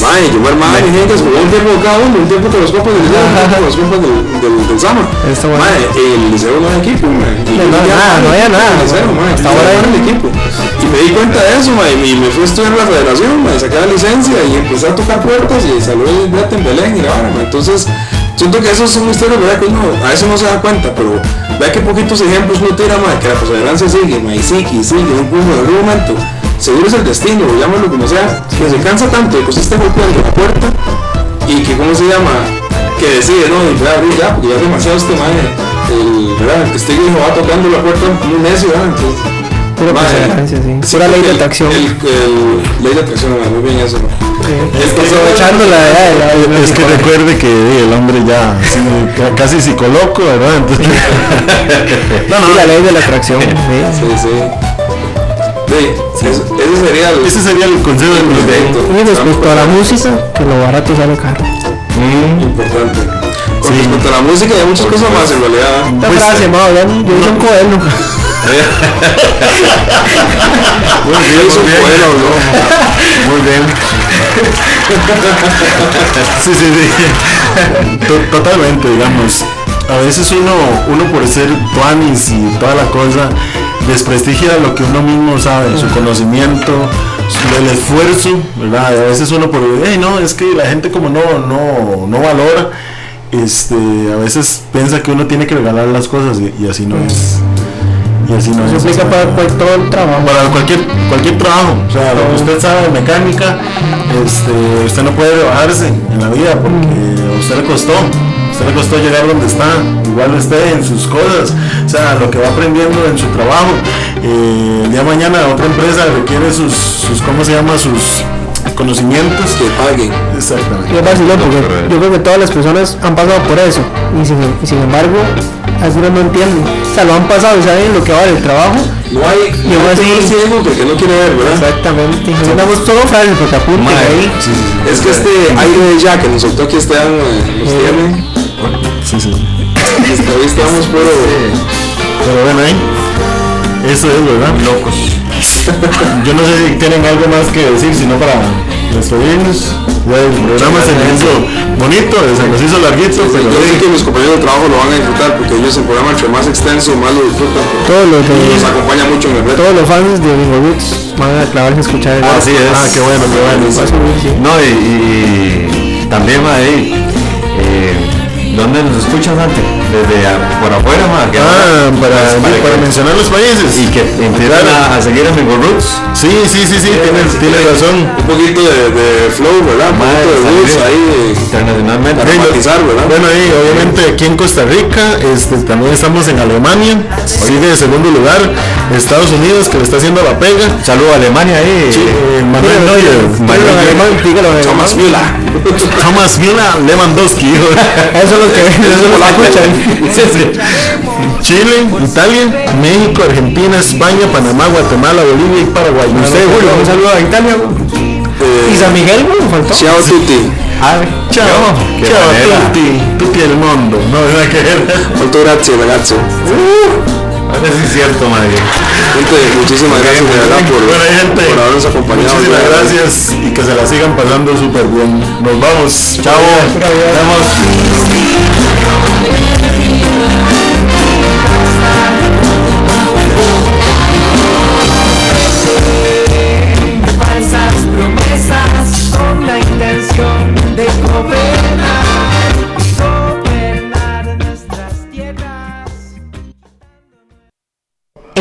Mae, yo me armaba mi gente, jugó un tiempo cada uno, un tiempo con los compas del liceo, un tiempo con los compas del, del, del Sama. Está bueno. Mae, el liceo no había equipo, mae. No, no, nada, no había nada, liceo, mae, hasta ahora era el equipo. Y me di cuenta de eso, mae, y me fui a estudiar en la federación, mae, sacar la licencia y empecé a tocar puertas y salió el Brete en Belén y la vara, mae. Entonces, siento que esos son historias, ¿verdad? Que uno a veces no se da cuenta, pero vea que poquitos ejemplos uno tira, mae, que la perseverancia sigue, mae, y sigue, y sigue, un punto algún momento. Seguro es el destino, llámalo como sea, que se cansa tanto de que usted esté golpeando la puerta y que, ¿cómo se llama? Que decide, no, y voy a abrir ya, porque ya es demasiado este mae, el, ¿verdad? El testigo dijo, va tocando la puerta un necio, ¿verdad? Entonces, Pura sí. sí, Pura ley de atracción. El, el- ley de atracción, muy bien eso, ¿no? Es que aprovechando la edad de la, Es que recuerde que el hombre ya sí, ca- casi psicoloco, ¿verdad? Entonces, no, no, la ley de la atracción. sí. Sí, sí. Sí, ese sería el... ese sería el consejo del perfecto. Y respecto a la música, que lo barato sale caro. Importante. Con Sí. respecto a la música hay muchas cosas más en realidad. Esta Pues, frase, eh, ma, ya, yo hice un coelho. Muy bien, muy bien. fue, ¿no? Muy bien. Sí, sí, sí. To- Totalmente, digamos. A veces uno, uno por ser tuanis y toda la cosa, desprestigia lo que uno mismo sabe, su conocimiento, el esfuerzo, ¿verdad? A veces uno por, hey, no, es que la gente como no, no, no valora, este, a veces piensa que uno tiene que regalar las cosas y, y así no es. Y así no Eso es. aplica para cual- todo el trabajo. Para cualquier, cualquier trabajo, o sea, lo que usted sabe de mecánica, este, usted no puede rebajarse en la vida porque a usted le costó, usted le costó llegar donde está, igual usted en sus cosas, o sea, lo que va aprendiendo en su trabajo. Eh, el día de mañana otra empresa requiere sus, sus ¿cómo se llama? Sus conocimientos. Que paguen. Exactamente. Y es vacilón porque yo creo que todas las personas han pasado por eso y sin, y sin embargo algunos no entienden. O sea, lo han pasado y saben lo que vale el trabajo. No hay, Y no así- ciego porque no quiere ver, ¿verdad? Exactamente. Andamos todo frágil porque apunten ahí. Sí, sí, Es que este aire de ya que nos soltó aquí Esteban eh, nos tiene. Sí, sí. Este, Hoy estamos puro. Pero bueno, ahí, eso es, ¿verdad? locos. Yo no sé si tienen algo más que decir, sino para despedirnos. Ya el programa se me hizo bonito, se nos hizo larguito, pero Yo sé sí, que mis compañeros de trabajo lo van a disfrutar porque ellos el programa entre más extenso, más lo disfrutan. Todos los, de- Nos acompaña mucho en el reto. todos los fans de Bingo Roots van a clavarse a escuchar el Así es. Ah, qué bueno, qué bueno. No, y, y también, ahí, eh, ¿dónde nos escuchas antes? Desde a- por afuera, ma, que Ah, ahora, para, pues, para que- mencionar los países. y que empiezan a, a seguir a Mingo Roots. Sí, sí, sí, sí, tienes, tienes razón. Un poquito de, de flow, ¿verdad? Un poquito de roots ahí. Internacionalmente. Para ¿verdad? Bueno, y obviamente aquí en Costa Rica, este, también estamos en Alemania, sigue de segundo lugar, Estados Unidos que le está haciendo la pega. Saludo a Alemania ahí. Eh, Manuel Neuer, dígalo en Thomas. Müller. Thomas Müller, Lewandowski. Eso que, escuchan. Chile, Italia, México, Argentina, España, Panamá, Guatemala, Bolivia y Paraguay. Usted, Julio, un saludo a Italia. Eh, ¿Y San Miguel, güey? ¿Faltó? Ciao tutti. Ah, Chao, chao, manera. tutti, tutti el mundo. No, nada que ver. Molto grazie ragazzo. Eso es cierto, madre. Gente, muchísimas gracias de verdad por, Buena gente. por habernos acompañado. Muchísimas gracias y que se la sigan pasando súper bien. Nos vamos. Chao. Nos vemos.